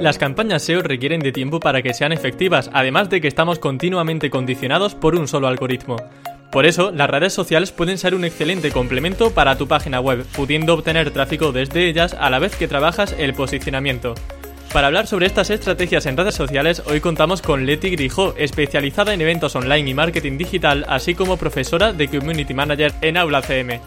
Las campañas SEO requieren de tiempo para que sean efectivas, además de que estamos continuamente condicionados por un solo algoritmo. Por eso, las redes sociales pueden ser un excelente complemento para tu página web, pudiendo obtener tráfico desde ellas a la vez que trabajas el posicionamiento. Para hablar sobre estas estrategias en redes sociales, hoy contamos con Leti Grijó, especializada en eventos online y marketing digital, así como profesora de Community Manager en Aula CM.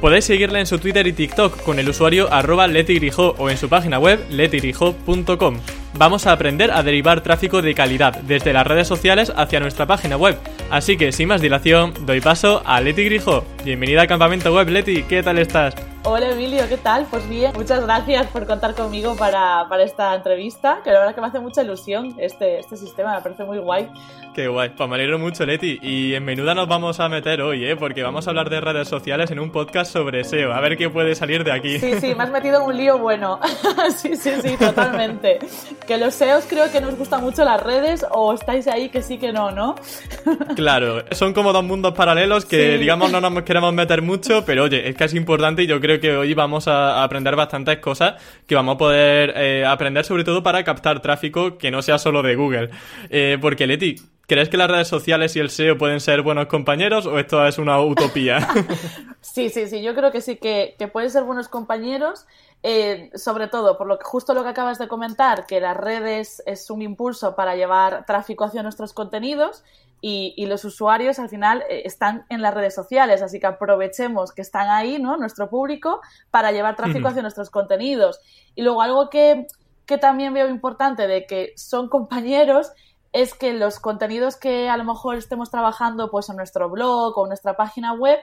Podéis seguirla en su Twitter y TikTok con el usuario arroba letigrijo o en su página web letigrijo.com. Vamos a aprender a derivar tráfico de calidad desde las redes sociales hacia nuestra página web. Así que sin más dilación, doy paso a Leti Grijo. Bienvenida al campamento web, Leti, ¿qué tal estás? Hola Emilio, ¿qué tal? Pues bien, muchas gracias por contar conmigo para, esta entrevista, que la verdad que me hace mucha ilusión este, este sistema, me parece muy guay. Qué guay, pues me alegro mucho Leti. Y en menuda nos vamos a meter hoy, ¿eh? Porque vamos a hablar de redes sociales en un podcast sobre SEO, a ver qué puede salir de aquí. Sí, sí, me has metido en un lío bueno. sí, sí, sí, totalmente. que los SEOs creo que nos gustan mucho las redes o estáis ahí que sí que no, ¿no? claro, son como dos mundos paralelos que digamos no nos queremos meter mucho, pero oye, es que es importante y yo creo que hoy vamos a aprender bastantes cosas que vamos a poder eh, aprender sobre todo para captar tráfico que no sea solo de Google. Eh, porque Leti, ¿Crees que las redes sociales y el SEO pueden ser buenos compañeros o esto es una utopía? sí, sí, sí, yo creo que sí, que, pueden ser buenos compañeros, eh, sobre todo por lo que justo lo que acabas de comentar, que las redes es un impulso para llevar tráfico hacia nuestros contenidos y, los usuarios al final eh, están en las redes sociales, así que aprovechemos que están ahí, ¿no? Nuestro público para llevar tráfico hacia nuestros contenidos. Y luego algo que, que también veo importante de que son compañeros es que los contenidos que a lo mejor estemos trabajando pues en nuestro blog o en nuestra página web,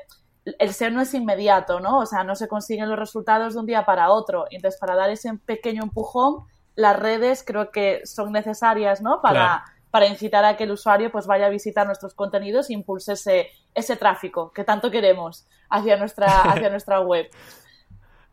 el SEO no es inmediato, ¿no? O sea, no se consiguen los resultados de un día para otro. Entonces, para dar ese pequeño empujón, las redes creo que son necesarias, ¿no? Para, para incitar a que el usuario pues vaya a visitar nuestros contenidos e impulse ese, ese tráfico que tanto queremos hacia nuestra, hacia nuestra web.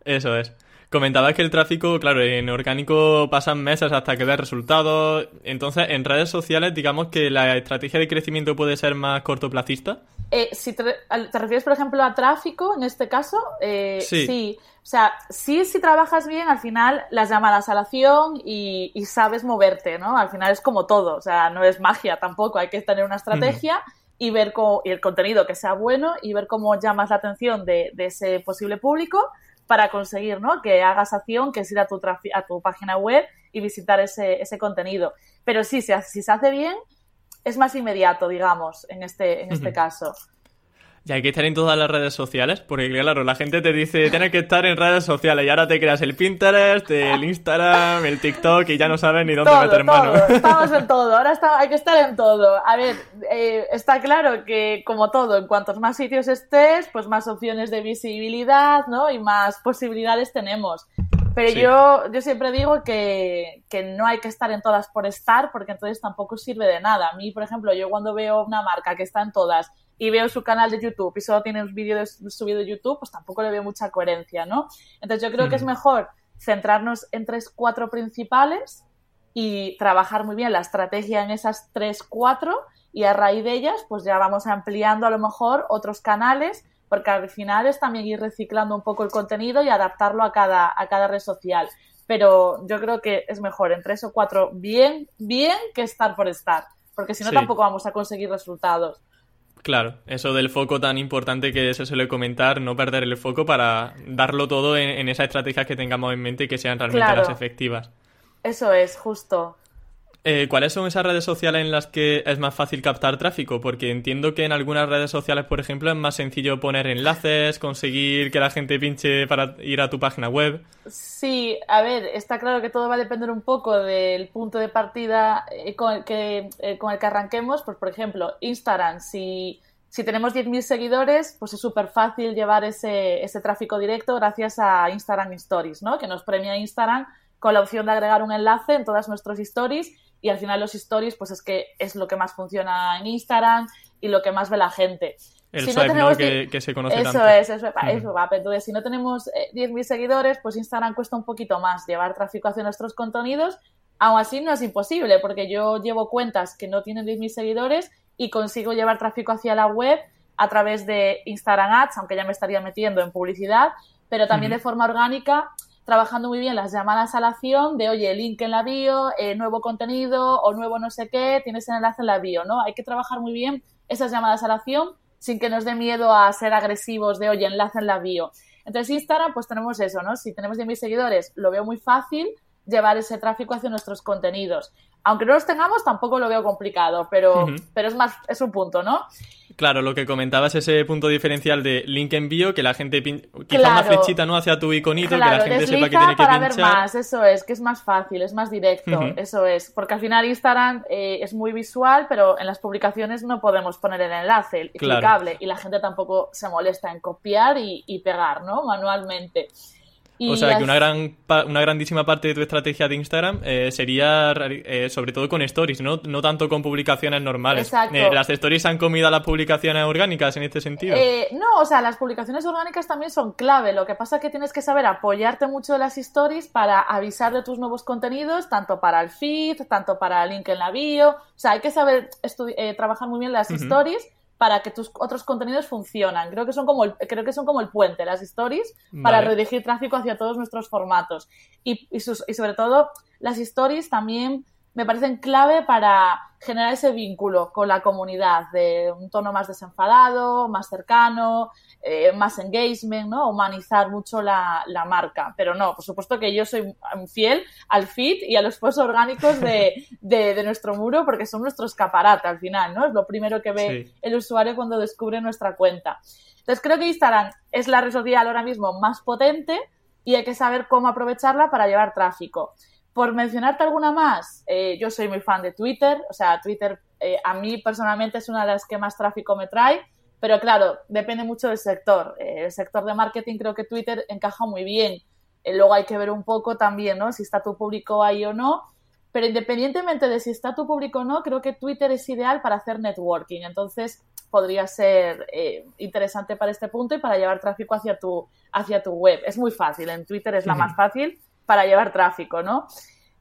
Eso es. Comentabas que el tráfico, claro, en orgánico pasan meses hasta que ve resultados. Entonces, en redes sociales, digamos que la estrategia de crecimiento puede ser más cortoplacista. Eh, si te, refieres, por ejemplo, a tráfico, en este caso, eh, sí. O sea, sí, si trabajas bien, al final las llamadas a la acción y, sabes moverte, ¿no? Al final es como todo, o sea, no es magia tampoco, hay que tener una estrategia. y ver y el contenido que sea bueno y ver cómo llamas la atención de, de ese posible público para conseguir ¿no? que hagas acción, que es ir a tu, a tu página web y visitar ese, ese contenido. Pero sí, si, si, se hace bien, es más inmediato, digamos, en este, en este caso. Y hay que estar en todas las redes sociales, porque claro, la gente te dice, tienes que estar en redes sociales y ahora te creas el Pinterest, el Instagram, el TikTok y ya no sabes ni dónde meter mano. Estamos en todo, ahora hay que estar en todo. A ver, eh, está claro que como todo, en cuantos más sitios estés, pues más opciones de visibilidad, ¿no? Y más posibilidades tenemos. Pero yo, yo siempre digo que, que, no hay que estar en todas por estar, porque entonces tampoco sirve de nada. A mí, por ejemplo, yo cuando veo una marca que está en todas y veo su canal de YouTube y solo tiene un vídeo subido de YouTube, pues tampoco le veo mucha coherencia, ¿no? Entonces yo creo que es mejor centrarnos en tres, cuatro principales y trabajar muy bien la estrategia en esas tres, cuatro y a raíz de ellas pues ya vamos ampliando a lo mejor otros canales porque al final es también ir reciclando un poco el contenido y adaptarlo a cada, a cada red social. Pero yo creo que es mejor en tres o cuatro bien, bien que estar por estar, porque si no tampoco vamos a conseguir resultados. Claro, eso del foco tan importante que se suele comentar, no perder el foco para darlo todo en, en esas estrategias que tengamos en mente y que sean realmente las efectivas. Eso es, justo. Eh, ¿Cuáles son esas redes sociales en las que es más fácil captar tráfico? Porque entiendo que en algunas redes sociales, por ejemplo, es más sencillo poner enlaces, conseguir que la gente pinche para ir a tu página web. Sí, a ver, está claro que todo va a depender un poco del punto de partida eh, con el que, eh, con el que arranquemos. Pues, por ejemplo, Instagram, si, si tenemos 10.000 seguidores, pues es súper fácil llevar ese, ese tráfico directo gracias a Instagram Stories, ¿no? Que nos premia Instagram con la opción de agregar un enlace en todas nuestras stories y al final los stories pues es que es lo que más funciona en Instagram y lo que más ve la gente. El swipe, no Que, se conoce eso tanto. Es, eso, eso va. Entonces, si no tenemos 10.000 eh, seguidores, pues Instagram cuesta un poquito más llevar tráfico hacia nuestros contenidos. Aún así, no es imposible, porque yo llevo cuentas que no tienen 10.000 seguidores y consigo llevar tráfico hacia la web a través de Instagram Ads, aunque ya me estaría metiendo en publicidad, pero también de forma orgánica trabajando muy bien las llamadas a la acción de, oye, link en la bio, eh, nuevo contenido o nuevo no sé qué, tienes el enlace en la bio, ¿no? Hay que trabajar muy bien esas llamadas a la acción sin que nos dé miedo a ser agresivos de, oye, enlace en la bio. Entonces, Instagram, pues tenemos eso, ¿no? Si tenemos 10.000 seguidores, lo veo muy fácil llevar ese tráfico hacia nuestros contenidos. Aunque no los tengamos, tampoco lo veo complicado, pero, pero es más, es un punto, ¿no? Claro, lo que comentabas, ese punto diferencial de link envío, que la gente quizá una flechita no hacia tu iconito, que la gente sepa que tiene que para ver más, eso es, que es más fácil, es más directo, eso es, porque al final Instagram eh, es muy visual, pero en las publicaciones no podemos poner el enlace clicable y la gente tampoco se molesta en copiar y, y pegar, ¿no? Manualmente o sea, que una, gran, una grandísima parte de tu estrategia de Instagram eh, sería eh, sobre todo con stories, ¿no? no tanto con publicaciones normales. Exacto. Eh, ¿Las stories han comido a las publicaciones orgánicas en este sentido? no, o sea, las publicaciones orgánicas también son clave. Lo que pasa es que tienes que saber apoyarte mucho de las stories para avisar de tus nuevos contenidos, tanto para el feed, tanto para el link en la bio. O sea, hay que saber trabajar muy bien las stories para que tus otros contenidos funcionan. Creo que son como el, creo que son como el puente, las stories, para redirigir tráfico hacia todos nuestros formatos. Y, y, y sobre todo, las stories también me parecen clave para generar ese vínculo con la comunidad de un tono más desenfadado, más cercano, eh, más engagement, ¿no? Humanizar mucho la, la, marca. Pero no, por supuesto que yo soy fiel al fit y a los posts orgánicos de, de, de, nuestro muro porque son nuestro escaparate al final, ¿no? Es lo primero que ve el usuario cuando descubre nuestra cuenta. Entonces creo que Instagram es la red social ahora mismo más potente y hay que saber cómo aprovecharla para llevar tráfico. Por mencionarte alguna más, eh, yo soy muy fan de Twitter, o sea, Twitter eh, a mí personalmente es una de las que más tráfico me trae, pero claro, depende mucho del sector. Eh, el sector de marketing creo que Twitter encaja muy bien. luego hay que ver un poco también, ¿no? Si está tu público ahí o no. Pero independientemente de si está tu público o no, creo que Twitter es ideal para hacer networking. Entonces, podría ser interesante para este punto y para llevar tráfico hacia tu, hacia tu web. Es muy fácil, en Twitter es la más fácil para llevar tráfico, ¿no?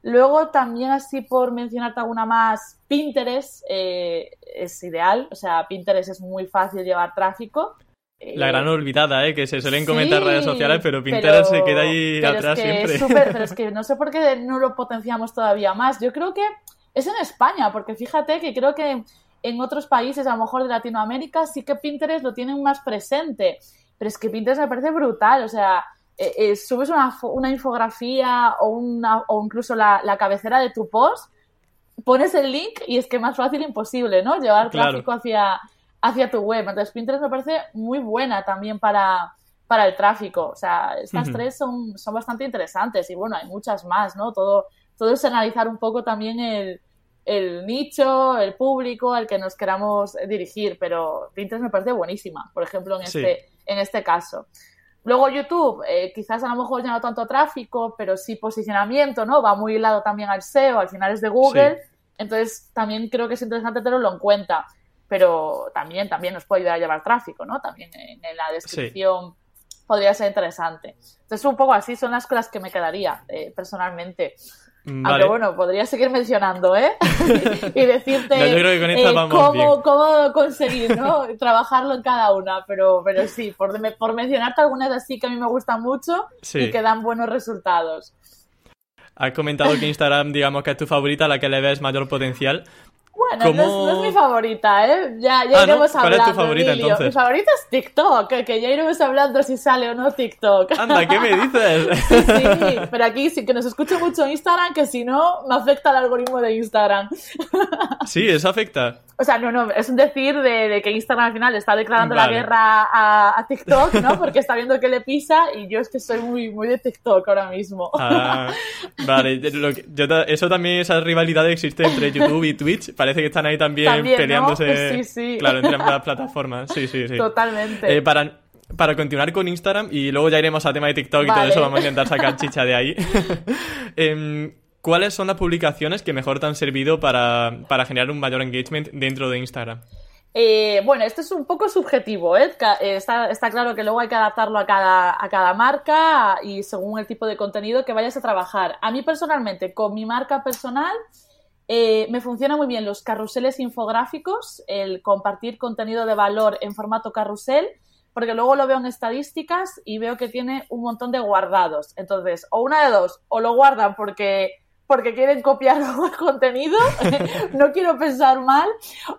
Luego también así por mencionarte alguna más, Pinterest eh, es ideal, o sea, Pinterest es muy fácil llevar tráfico. La gran olvidada, ¿eh? que se suelen comentar redes sociales, pero Pinterest se queda ahí atrás siempre. pero es que no sé por qué no lo potenciamos todavía más. Yo creo que es en España, porque fíjate que creo que en otros países, a lo mejor de Latinoamérica, sí que Pinterest lo tienen más presente. Pero es que Pinterest me parece brutal, o sea, eh, eh, subes una, una, infografía o, una, o incluso la, la, cabecera de tu post, pones el link y es que más fácil imposible, ¿no? Llevar tráfico hacia, hacia tu web. Entonces, Pinterest me parece muy buena también para, para el tráfico. O sea, estas tres son, son bastante interesantes y bueno, hay muchas más, ¿no? Todo, todo es analizar un poco también el, el nicho, el público al que nos queramos dirigir, pero Pinterest me parece buenísima, por ejemplo, en, este, en este caso. Luego YouTube, eh, quizás a lo mejor ya no tanto tráfico, pero sí posicionamiento, ¿no? Va muy hilado también al SEO, al final es de Google. Entonces también creo que es interesante tenerlo en cuenta. Pero también, también nos puede ayudar a llevar tráfico, ¿no? También en, la descripción podría ser interesante. Entonces un poco así son las cosas que me quedaría eh, personalmente. Mm, Aunque bueno, podría seguir mencionando, ¿eh? y decirte eh, cómo, conseguir, ¿no? Trabajarlo en cada una, pero, pero sí, por, por mencionarte algunas así que a mí me gustan mucho y que dan buenos resultados. Has comentado que Instagram, digamos que es tu favorita, la que le ves mayor potencial. Bueno, no, es, mi favorita, ¿eh? Ya, ya ah, iremos hablando. ¿Cuál es tu favorita entonces? Mi favorita es TikTok, que ya iremos hablando si sale o no TikTok. Anda, ¿qué me dices? sí, sí, pero aquí sí que nos escuche mucho Instagram, que si no, me afecta el algoritmo de Instagram. sí, eso afecta. O sea, no, no, es un decir de, que Instagram al final está declarando la guerra a, TikTok, ¿no? Porque está viendo que le pisa y yo es que soy muy, muy de TikTok ahora mismo. Ah, vale, eso también, esa rivalidad existe entre YouTube y Twitch. Parece que están ahí también, peleándose. Sí, sí. Claro, entre ambas plataformas. Sí, sí, sí. Totalmente. Eh, para, para continuar con Instagram y luego ya iremos al tema de TikTok y todo eso, vamos a intentar sacar chicha de ahí. eh, ¿Cuáles son las publicaciones que mejor te han servido para, generar un mayor engagement dentro de Instagram? Eh, bueno, esto es un poco subjetivo, ¿eh? eh está, claro que luego hay que adaptarlo a cada, a cada marca y según el tipo de contenido que vayas a trabajar. A mí personalmente, con mi marca personal, eh, me funcionan muy bien los carruseles infográficos, el compartir contenido de valor en formato carrusel, porque luego lo veo en estadísticas y veo que tiene un montón de guardados. Entonces, o una de dos, o lo guardan porque porque quieren copiar el contenido, no quiero pensar mal,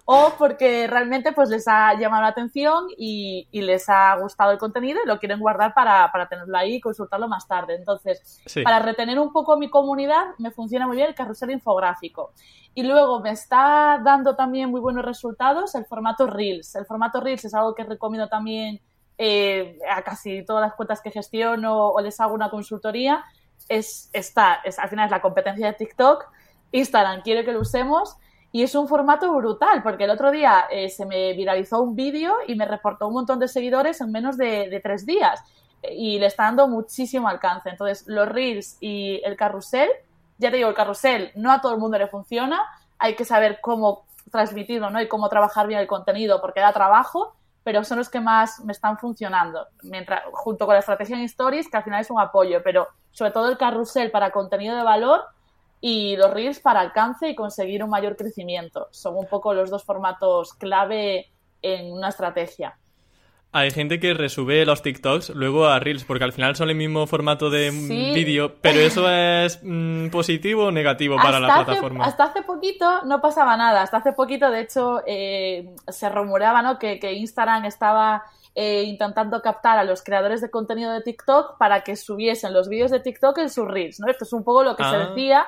o porque realmente pues les ha llamado la atención y, les ha gustado el contenido y lo quieren guardar para, tenerlo ahí y consultarlo más tarde. Entonces, para retener un poco mi comunidad, me funciona muy bien el carrusel infográfico. Y luego me está dando también muy buenos resultados el formato Reels. El formato Reels es algo que recomiendo también eh, a casi todas las cuentas que gestiono o les hago una consultoría es, está, es, al final es la competencia de TikTok, Instagram quiere que lo usemos y es un formato brutal, porque el otro día eh, se me viralizó un vídeo y me reportó un montón de seguidores en menos de, tres días y le está dando muchísimo alcance. Entonces, los reels y el carrusel, ya te digo, el carrusel no a todo el mundo le funciona, hay que saber cómo transmitirlo ¿no? y cómo trabajar bien el contenido porque da trabajo, pero son los que más me están funcionando, mientras, junto con la estrategia en stories, que al final es un apoyo, pero sobre todo el carrusel para contenido de valor y los reels para alcance y conseguir un mayor crecimiento. Son un poco los dos formatos clave en una estrategia. Hay gente que resube los TikToks luego a Reels, porque al final son el mismo formato de vídeo, pero eso es mm, positivo o negativo para la plataforma. hasta hace poquito no pasaba nada, hasta hace poquito de hecho eh, se rumoreaba ¿no? que, que Instagram estaba eh, intentando captar a los creadores de contenido de TikTok para que subiesen los vídeos de TikTok en sus reels, ¿no? Esto es un poco lo que se ah. decía.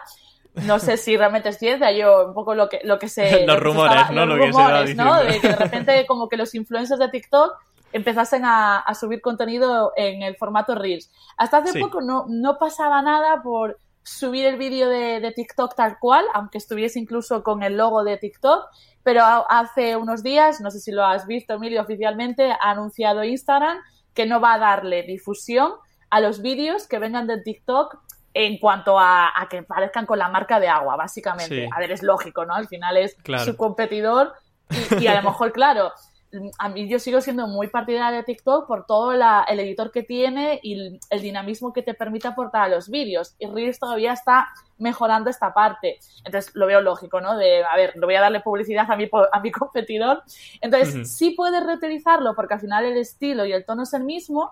No sé si realmente es ciencia, yo un poco lo que, lo que se... los rumores, ¿no? Los rumores, ¿no? De que de repente como que los influencers de TikTok empezasen a, subir contenido en el formato Reels. Hasta hace poco no, no pasaba nada por subir el vídeo de, de, TikTok tal cual, aunque estuviese incluso con el logo de TikTok, pero hace unos días, no sé si lo has visto, Emilio, oficialmente ha anunciado Instagram que no va a darle difusión a los vídeos que vengan de TikTok en cuanto a, que parezcan con la marca de agua, básicamente. A ver, es lógico, ¿no? Al final es su competidor y, a lo mejor, claro, a mí yo sigo siendo muy partidaria de TikTok por todo el editor que tiene y el, dinamismo que te permite aportar a los vídeos. Y Reels todavía está mejorando esta parte. Entonces lo veo lógico, ¿no? De, a ver, no voy a darle publicidad a mi, a mi competidor. Entonces sí puedes reutilizarlo porque al final el estilo y el tono es el mismo,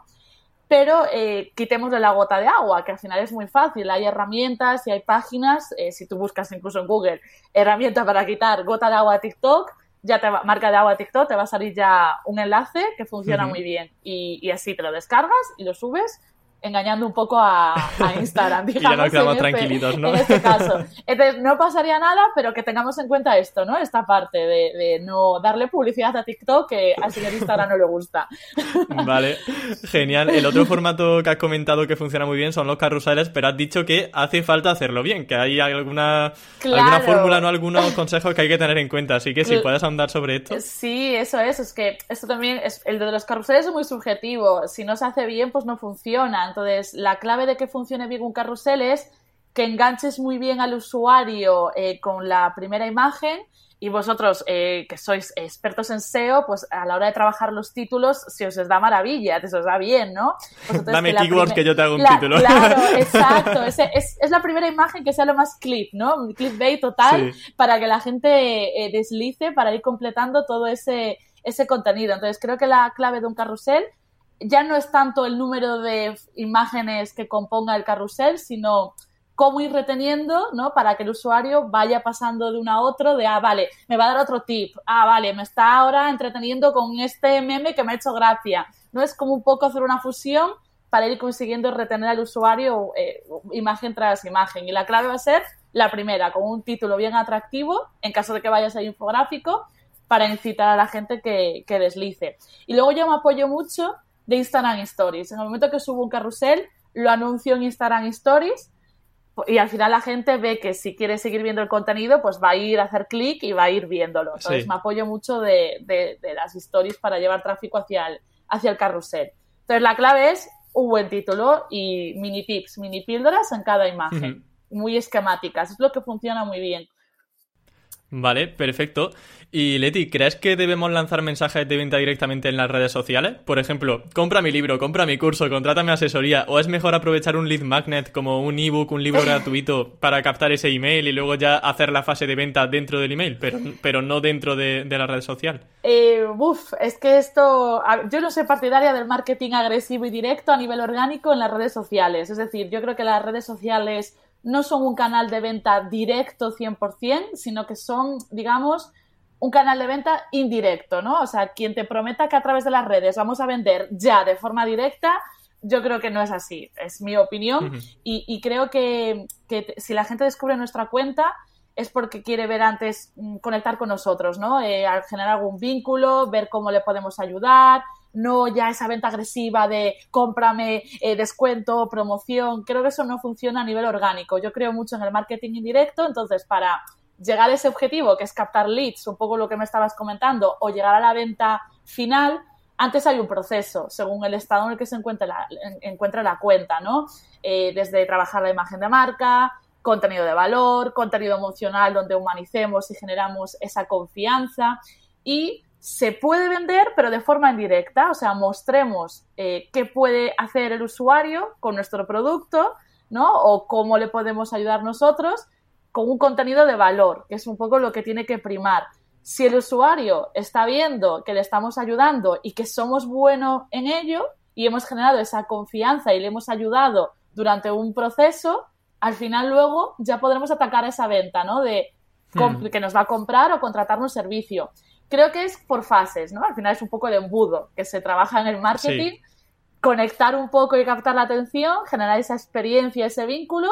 pero eh, quitemos de la gota de agua, que al final es muy fácil. Hay herramientas y hay páginas, eh, si tú buscas incluso en Google, herramienta para quitar gota de agua a TikTok, ya te va, marca de agua TikTok, te va a salir ya un enlace que funciona muy bien. Y, y, así te lo descargas y lo subes engañando un poco a, Instagram. y ya nos quedamos este, tranquilitos, ¿no? En este caso. Entonces, no pasaría nada, pero que tengamos en cuenta esto, ¿no? Esta parte de, no darle publicidad a TikTok que al señor Instagram no le gusta. Vale, genial. El otro formato que has comentado que funciona muy bien son los carruseles, pero has dicho que hace falta hacerlo bien, que hay alguna, alguna fórmula, ¿no? Algunos consejos que hay que tener en cuenta. Así que si puedes ahondar sobre esto. Sí, eso es. Es que esto también, es, el de los carruseles es muy subjetivo. Si no se hace bien, pues no funciona entonces, la clave de que funcione bien un carrusel es que enganches muy bien al usuario eh, con la primera imagen y vosotros eh, que sois expertos en SEO, pues a la hora de trabajar los títulos, si os da maravilla, te os da bien, ¿no? Dame keywords que yo te hago un título. Claro, exacto. Es, es, la primera imagen que sea lo más clip, ¿no? Clickbait total para que la gente eh, deslice para ir completando todo ese, ese contenido. Entonces creo que la clave de un carrusel ya no es tanto el número de imágenes que componga el carrusel, sino cómo ir reteniendo, ¿no? Para que el usuario vaya pasando de uno a otro, de, ah, vale, me va a dar otro tip, ah, vale, me está ahora entreteniendo con este meme que me ha hecho gracia, ¿no? Es como un poco hacer una fusión para ir consiguiendo retener al usuario eh, imagen tras imagen. Y la clave va a ser la primera, con un título bien atractivo, en caso de que vayas a infográfico, para incitar a la gente que deslice. Y luego yo me apoyo mucho de Instagram Stories. En el momento que subo un carrusel, lo anuncio en Instagram Stories y al final la gente ve que si quiere seguir viendo el contenido, pues va a ir a hacer clic y va a ir viéndolo. Entonces me apoyo mucho de, de, las stories para llevar tráfico hacia el, hacia el carrusel. Entonces la clave es un buen título y mini tips, mini píldoras en cada imagen, muy esquemáticas. Es lo que funciona muy bien. Vale, perfecto. Y Leti, ¿crees que debemos lanzar mensajes de venta directamente en las redes sociales? Por ejemplo, compra mi libro, compra mi curso, contrátame asesoría. ¿O es mejor aprovechar un lead magnet como un ebook, un libro gratuito para captar ese email y luego ya hacer la fase de venta dentro del email, pero, pero no dentro de, la red social? Eh, uf, es que esto. Yo no soy partidaria del marketing agresivo y directo a nivel orgánico en las redes sociales. Es decir, yo creo que las redes sociales no son un canal de venta directo 100%, sino que son, digamos, un canal de venta indirecto, ¿no? O sea, quien te prometa que a través de las redes vamos a vender ya de forma directa, yo creo que no es así, es mi opinión. y, creo que, si la gente descubre nuestra cuenta es porque quiere ver antes mm, conectar con nosotros, ¿no? Eh, generar algún vínculo, ver cómo le podemos ayudar, no ya esa venta agresiva de cómprame, eh, descuento, promoción. Creo que eso no funciona a nivel orgánico. Yo creo mucho en el marketing indirecto, entonces para llegar a ese objetivo, que es captar leads, un poco lo que me estabas comentando, o llegar a la venta final, antes hay un proceso, según el estado en el que se encuentra la, encuentra la cuenta, ¿no? Eh, desde trabajar la imagen de marca, contenido de valor, contenido emocional donde humanicemos y generamos esa confianza y se puede vender, pero de forma indirecta, o sea, mostremos eh, qué puede hacer el usuario con nuestro producto, ¿no? O cómo le podemos ayudar nosotros con un contenido de valor, que es un poco lo que tiene que primar. Si el usuario está viendo que le estamos ayudando y que somos buenos en ello y hemos generado esa confianza y le hemos ayudado durante un proceso, al final luego ya podremos atacar esa venta, ¿no? De hmm. que nos va a comprar o contratar un servicio creo que es por fases, ¿no? Al final es un poco de embudo que se trabaja en el marketing, conectar un poco y captar la atención, generar esa experiencia, ese vínculo.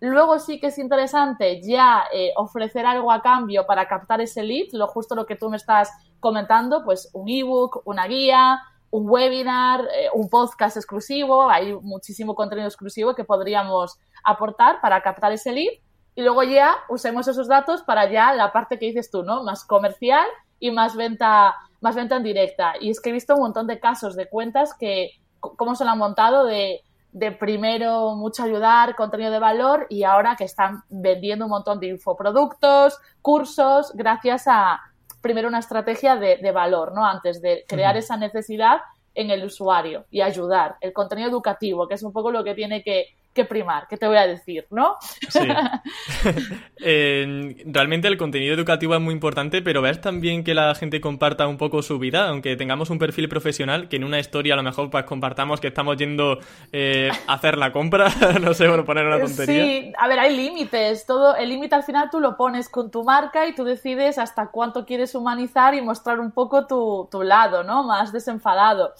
Luego sí que es interesante ya eh, ofrecer algo a cambio para captar ese lead, lo justo lo que tú me estás comentando, pues un ebook, una guía, un webinar, eh, un podcast exclusivo, hay muchísimo contenido exclusivo que podríamos aportar para captar ese lead y luego ya usemos esos datos para ya la parte que dices tú, ¿no? Más comercial y más venta, más venta en directa. Y es que he visto un montón de casos de cuentas que, cómo se lo han montado de, de primero mucho ayudar, contenido de valor y ahora que están vendiendo un montón de infoproductos, cursos, gracias a primero una estrategia de, de valor, ¿no? Antes de crear esa necesidad en el usuario y ayudar. El contenido educativo, que es un poco lo que tiene que, que primar, ¿qué te voy a decir, no? Sí. realmente el contenido educativo es muy importante, pero ves también que la gente comparta un poco su vida, aunque tengamos un perfil profesional, que en una historia a lo mejor pues compartamos que estamos yendo eh, a hacer la compra, no sé, por poner una tontería. Sí, a ver, hay límites, todo, el límite al final tú lo pones con tu marca y tú decides hasta cuánto quieres humanizar y mostrar un poco tu, tu lado, ¿no? Más desenfadado.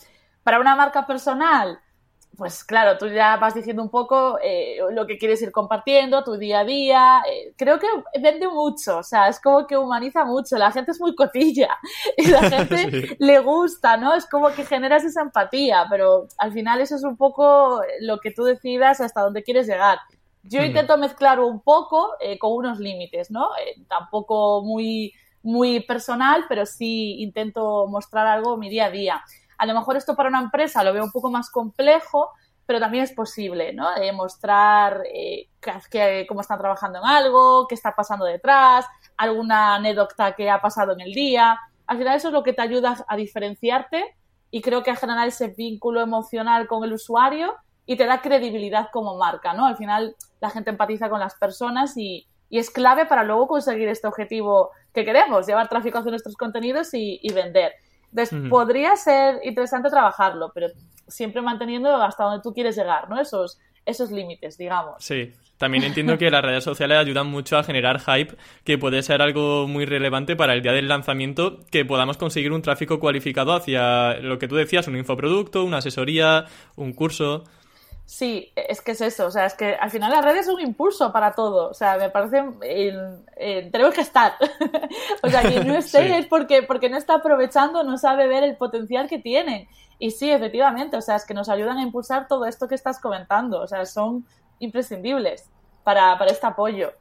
Para una marca personal, pues claro, tú ya vas diciendo un poco eh, lo que quieres ir compartiendo, tu día a día. Eh, creo que vende mucho, o sea, es como que humaniza mucho. La gente es muy cotilla y la gente le gusta, ¿no? Es como que generas esa empatía, pero al final eso es un poco lo que tú decidas hasta dónde quieres llegar. Yo intento mezclar un poco eh, con unos límites, ¿no? tampoco muy, muy personal, pero sí intento mostrar algo mi día a día. A lo mejor esto para una empresa lo veo un poco más complejo, pero también es posible, ¿no? mostrar eh, cómo están trabajando en algo, qué está pasando detrás, alguna anécdota que ha pasado en el día. Al final eso es lo que te ayuda a diferenciarte y creo que a generar ese vínculo emocional con el usuario y te da credibilidad como marca, ¿no? Al final la gente empatiza con las personas y, es clave para luego conseguir este objetivo que queremos, llevar tráfico hacia nuestros contenidos y vender. Entonces, podría ser interesante trabajarlo, pero siempre manteniendo hasta donde tú quieres llegar, ¿no? Esos, esos límites, digamos. Sí, también entiendo que las redes sociales ayudan mucho a generar hype, que puede ser algo muy relevante para el día del lanzamiento, que podamos conseguir un tráfico cualificado hacia lo que tú decías, un infoproducto, una asesoría, un curso. Sí, es que es eso, o sea, es que al final las redes son un impulso para todo, o sea, me parece, tenemos que estar, o sea, quien no esté es porque, porque no está aprovechando, no sabe ver el potencial que tienen. Y sí, efectivamente, o sea, es que nos ayudan a impulsar todo esto que estás comentando, o sea, son imprescindibles para, para este apoyo.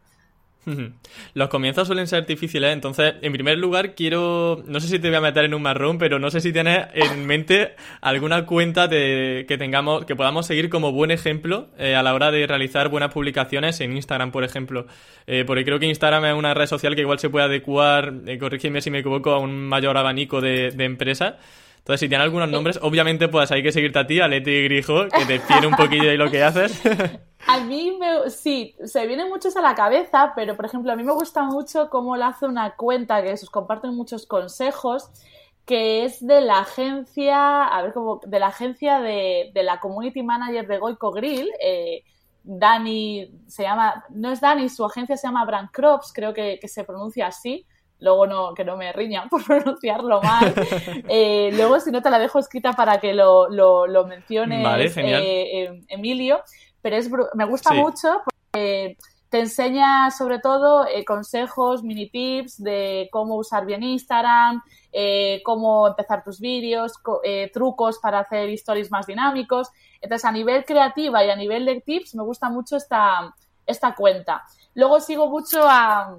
Los comienzos suelen ser difíciles, entonces, en primer lugar, quiero, no sé si te voy a meter en un marrón, pero no sé si tienes en mente alguna cuenta de, que tengamos, que podamos seguir como buen ejemplo eh, a la hora de realizar buenas publicaciones en Instagram, por ejemplo. Eh, porque creo que Instagram es una red social que igual se puede adecuar, eh, corrígeme si me equivoco, a un mayor abanico de, de empresas. Entonces, si tiene algunos nombres, obviamente pues hay que seguirte a ti, a Leti Grijo, que te tiene un poquillo de lo que haces. A mí me, sí, se vienen muchos a la cabeza, pero por ejemplo, a mí me gusta mucho cómo le hace una cuenta que se comparten muchos consejos, que es de la agencia, a ver cómo, de la agencia de, la community manager de Goico Grill. Eh, Dani se llama, no es Dani, su agencia se llama Brand Crops, creo que, se pronuncia así. Luego no, que no me riñan por pronunciarlo mal. Eh, luego, si no, te la dejo escrita para que lo, lo, lo menciones, eh, Emilio pero es, me gusta mucho porque te enseña sobre todo eh, consejos, mini tips de cómo usar bien Instagram, eh, cómo empezar tus vídeos, eh, trucos para hacer stories más dinámicos. Entonces, a nivel creativa y a nivel de tips, me gusta mucho esta, esta cuenta. Luego sigo mucho a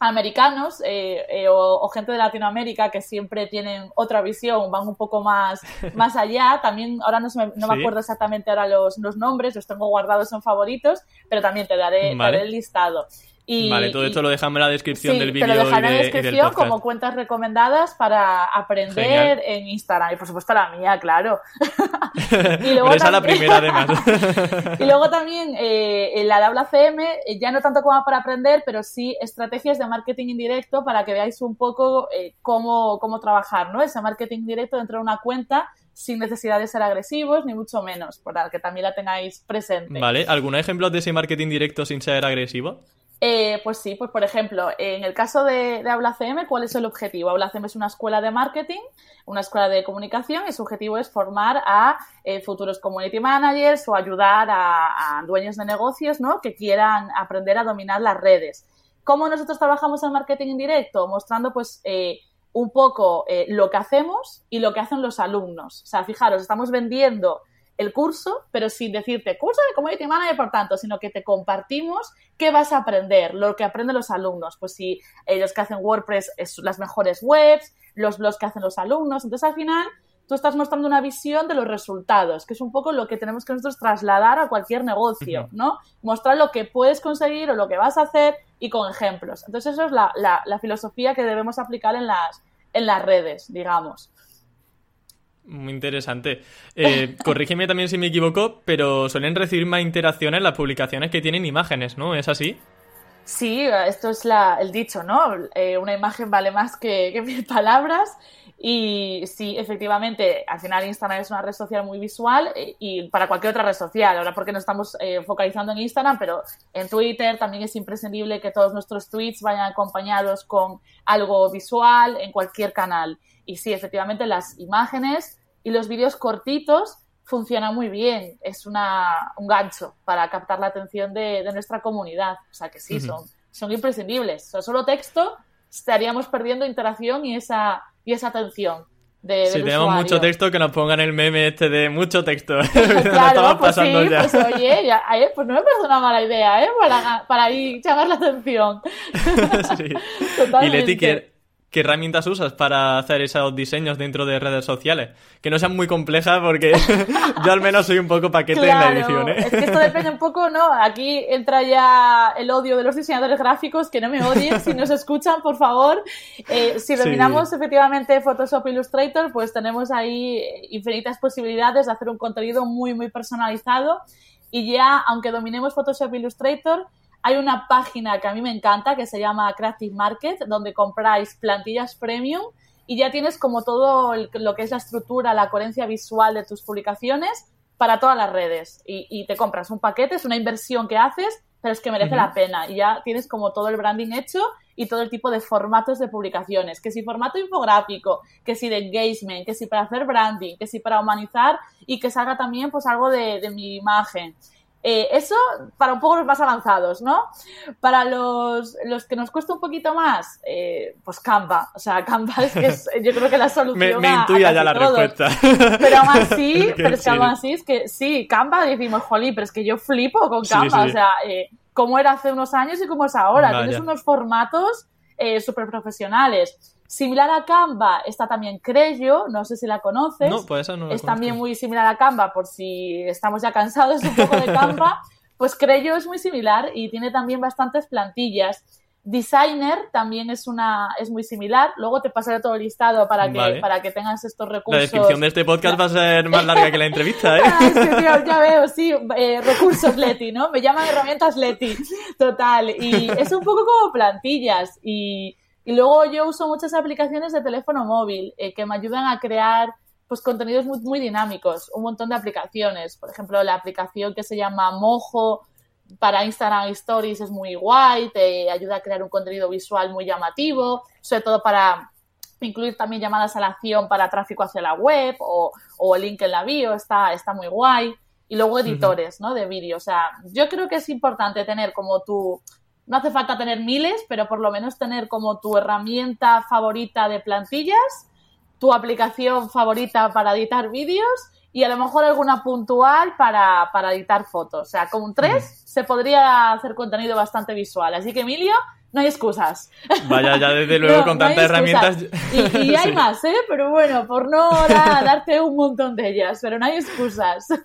americanos eh, eh, o, gente de Latinoamérica que siempre tienen otra visión, van un poco más, más allá. También, ahora no, no me acuerdo exactamente ahora los, los, nombres, los tengo guardados en favoritos, pero también te daré, daré el listado vale, todo esto lo dejamos en la descripción del vídeo. Te lo dejaré en la descripción como cuentas recomendadas para aprender en Instagram. Y por supuesto la mía, claro. y luego esa es la primera además. y luego también eh, la de Habla CM, eh, ya no tanto como para aprender, pero sí estrategias de marketing indirecto para que veáis un poco eh, cómo, cómo trabajar, ¿no? Ese marketing directo dentro de una cuenta sin necesidad de ser agresivos, ni mucho menos, para que también la tengáis presente. Vale, ¿algún ejemplo de ese marketing directo sin ser agresivo? Eh, pues sí, pues por ejemplo, en el caso de, de Aula CM, ¿cuál es el objetivo? Aula CM es una escuela de marketing, una escuela de comunicación y su objetivo es formar a eh, futuros community managers o ayudar a, dueños de negocios ¿no? que quieran aprender a dominar las redes. ¿Cómo nosotros trabajamos en marketing indirecto? Mostrando pues eh, un poco lo que hacemos y lo que hacen los alumnos. O sea, fijaros, estamos vendiendo el curso, pero sin decirte curso de Community Manager, por tanto, sino que te compartimos qué vas a aprender, lo que aprenden los alumnos. Pues si ellos que hacen WordPress es las mejores webs, los blogs que hacen los alumnos. Entonces, al final, tú estás mostrando una visión de los resultados, que es un poco lo que tenemos que nosotros trasladar a cualquier negocio, ¿no? Mostrar lo que puedes conseguir o lo que vas a hacer y con ejemplos. Entonces, eso es la, la filosofía que debemos aplicar en las, en las redes, digamos. Muy interesante. Eh, corrígeme también si me equivoco, pero suelen recibir más interacciones las publicaciones que tienen imágenes, ¿no? ¿Es así? Sí, esto es el dicho, ¿no? Eh, una imagen vale más que, mil palabras. Y sí, efectivamente, al final Instagram es una red social muy visual eh, y para cualquier otra red social. Ahora porque nos estamos focalizando en Instagram, pero en Twitter también es imprescindible que todos nuestros tweets vayan acompañados con algo visual en cualquier canal. Y sí, efectivamente, las imágenes y los vídeos cortitos funcionan muy bien. Es una, un gancho para captar la atención de, nuestra comunidad. O sea que sí, son, son imprescindibles. solo texto estaríamos perdiendo interacción y esa, y esa atención. De, si tenemos mucho texto, que nos pongan el meme este de mucho texto. claro, pues sí, pues oye, ya, eh, pues no me parece una mala idea, ¿eh? Para, para ahí llamar la atención. sí. Totalmente. Y Leti, ¿Qué herramientas usas para hacer esos diseños dentro de redes sociales? Que no sean muy complejas porque yo al menos soy un poco paquete en la edición. ¿eh? Es que esto depende un poco, ¿no? Aquí entra ya el odio de los diseñadores gráficos, que no me odien, si nos escuchan, por favor. Eh, si dominamos efectivamente Photoshop Illustrator, pues tenemos ahí infinitas posibilidades de hacer un contenido muy, muy personalizado. Y ya, aunque dominemos Photoshop Illustrator, hay una página que a mí me encanta que se llama Crafting Market, donde compráis plantillas premium y ya tienes como todo lo que es la estructura, la coherencia visual de tus publicaciones para todas las redes. Y, y te compras un paquete, es una inversión que haces, pero es que merece la pena. Y ya tienes como todo el branding hecho y todo el tipo de formatos de publicaciones. Que si formato infográfico, que si de engagement, que si para hacer branding, que si para humanizar y que salga también pues algo de, de mi imagen. Eh, eso para un poco los más avanzados, ¿no? Para los, los que nos cuesta un poquito más, eh, pues Canva. O sea, Canva es que es, yo creo que la solución. me, me intuya ya la respuesta. Pero aún así, pero es que aún así es que sí, Canva decimos, jolí, pero es que yo flipo con Canva. O sea, eh, cómo era hace unos años y cómo es ahora. Tienes unos formatos eh, súper profesionales. Similar a Canva está también Crello, no sé si la conoces. No, pues esa no la Es también muy similar a Canva, por si estamos ya cansados un poco de Canva. pues Crello es muy similar y tiene también bastantes plantillas. Designer también es una es muy similar. Luego te pasaré todo el listado para que, Vale. para que tengas estos recursos. La descripción de este podcast va a ser más larga que la entrevista, ¿eh? Ah, es que, tío, ya veo, sí, eh, recursos Leti, ¿no? Me llaman herramientas Leti, total. Y es un poco como plantillas. Y, y luego yo uso muchas aplicaciones de teléfono móvil eh, que me ayudan a crear pues contenidos muy, muy dinámicos, un montón de aplicaciones. Por ejemplo, la aplicación que se llama Mojo para Instagram Stories es muy guay, te ayuda a crear un contenido visual muy llamativo, sobre todo para incluir también llamadas a la acción para tráfico hacia la web o, o el link en la bio, está, está muy guay. Y luego editores, ¿no? De vídeo. O sea, yo creo que es importante tener como tu, no hace falta tener miles, pero por lo menos tener como tu herramienta favorita de plantillas, tu aplicación favorita para editar vídeos y a lo mejor alguna puntual para, para editar fotos. O sea, con tres se podría hacer contenido bastante visual. Así que, Emilio, no hay excusas. Vaya, ya desde luego No, con no tantas herramientas. Y, y hay Sí. más, ¿eh? Pero bueno, por no da- darte un montón de ellas, pero no hay excusas.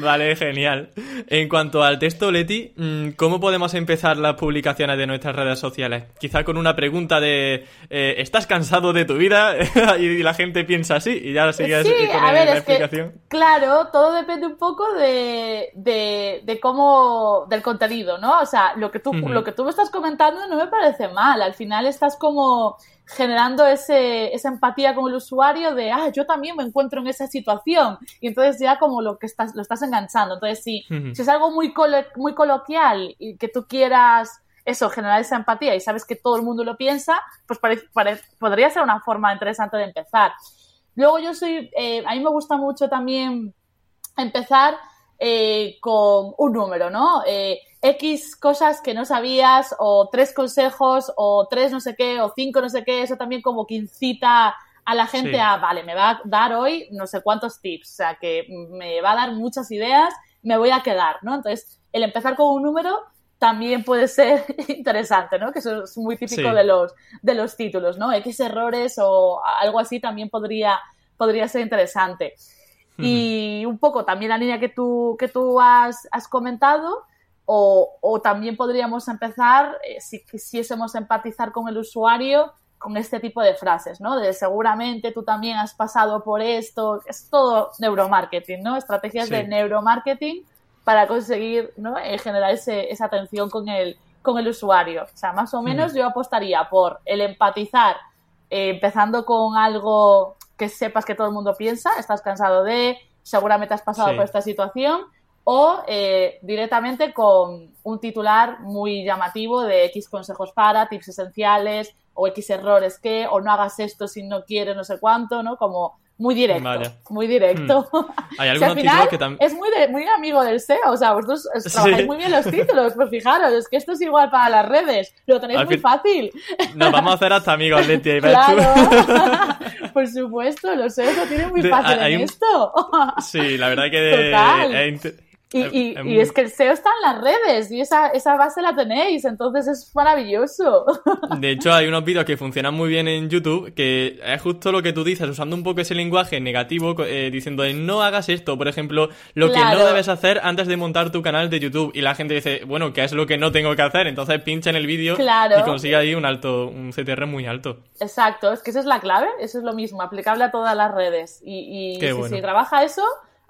Vale, genial. En cuanto al texto, Leti, mm, ¿cómo podemos empezar las publicaciones de nuestras redes sociales? Quizá con una pregunta de eh, ¿estás cansado de tu vida? y la gente piensa así y ya sigues Sí, con a ver, la es que, explicación. claro, todo depende un poco de, de, de cómo, del contenido, ¿no? O sea, lo que, tú, Ujú. lo que tú me estás comentando no me parece mal. Al final estás como generando ese, esa empatía con el usuario de, ah, yo también me encuentro en esa situación. Y entonces ya como lo que estás, lo estás enganchando. Entonces, si, si es algo muy, colo- muy coloquial y que tú quieras eso, generar esa empatía y sabes que todo el mundo lo piensa, pues podría ser una forma interesante de empezar. Luego yo soy, eh, a mí me gusta mucho también empezar eh, con un número, ¿no? Eh, X cosas que no sabías, o tres consejos, o tres no sé qué, o cinco no sé qué, eso también como que incita a la gente Sí. a, vale, me va a dar hoy no sé cuántos tips, o sea, que me va a dar muchas ideas, me voy a quedar, ¿no? Entonces, el empezar con un número también puede ser interesante, ¿no? Que eso es muy típico Sí. de los de los títulos, ¿no? X errores o algo así también podría podría ser interesante. Y un poco también la línea que tú, que tú has, has comentado, o, o también podríamos empezar, eh, si quisiésemos empatizar con el usuario, con este tipo de frases, ¿no? De seguramente tú también has pasado por esto, es todo neuromarketing, ¿no? Estrategias Sí. de neuromarketing para conseguir, ¿no? Eh, generar ese, esa atención con el, con el usuario. O sea, más o menos yo apostaría por el empatizar, eh, empezando con algo que sepas que todo el mundo piensa, estás cansado de, seguramente has pasado Sí. por esta situación, o eh, directamente con un titular muy llamativo de X consejos para, tips esenciales, o X errores que, o no hagas esto si no quieres no sé cuánto, ¿no? Como muy directo, Vaya. muy directo. Hay O sea, algunos al final que también... es muy, de- muy amigo del SEO, o sea, vosotros os Sí. trabajáis muy bien los títulos, pues fijaros, es que esto es igual para las redes, lo tenéis Al muy fin- fácil. Nos vamos a hacer hasta amigos, Leti. Claro, por supuesto, los SEO lo tienen muy De- fácil hay en un- esto. Sí, la verdad que... Total. Y, eh, y- eh, y es que el SEO está en las redes y esa, esa base la tenéis, entonces es maravilloso. De hecho, hay unos vídeos que funcionan muy bien en YouTube, que es justo lo que tú dices, usando un poco ese lenguaje negativo, eh, diciendo no hagas esto, por ejemplo, lo que Claro. no debes hacer antes de montar tu canal de YouTube. Y la gente dice, bueno, ¿qué es lo que no tengo que hacer? Entonces pincha en el vídeo Claro. y consigue ahí un alto, un CTR muy alto. Exacto, es que esa es la clave, eso es lo mismo, aplicable a todas las redes. Y, y si, bueno. si trabaja eso,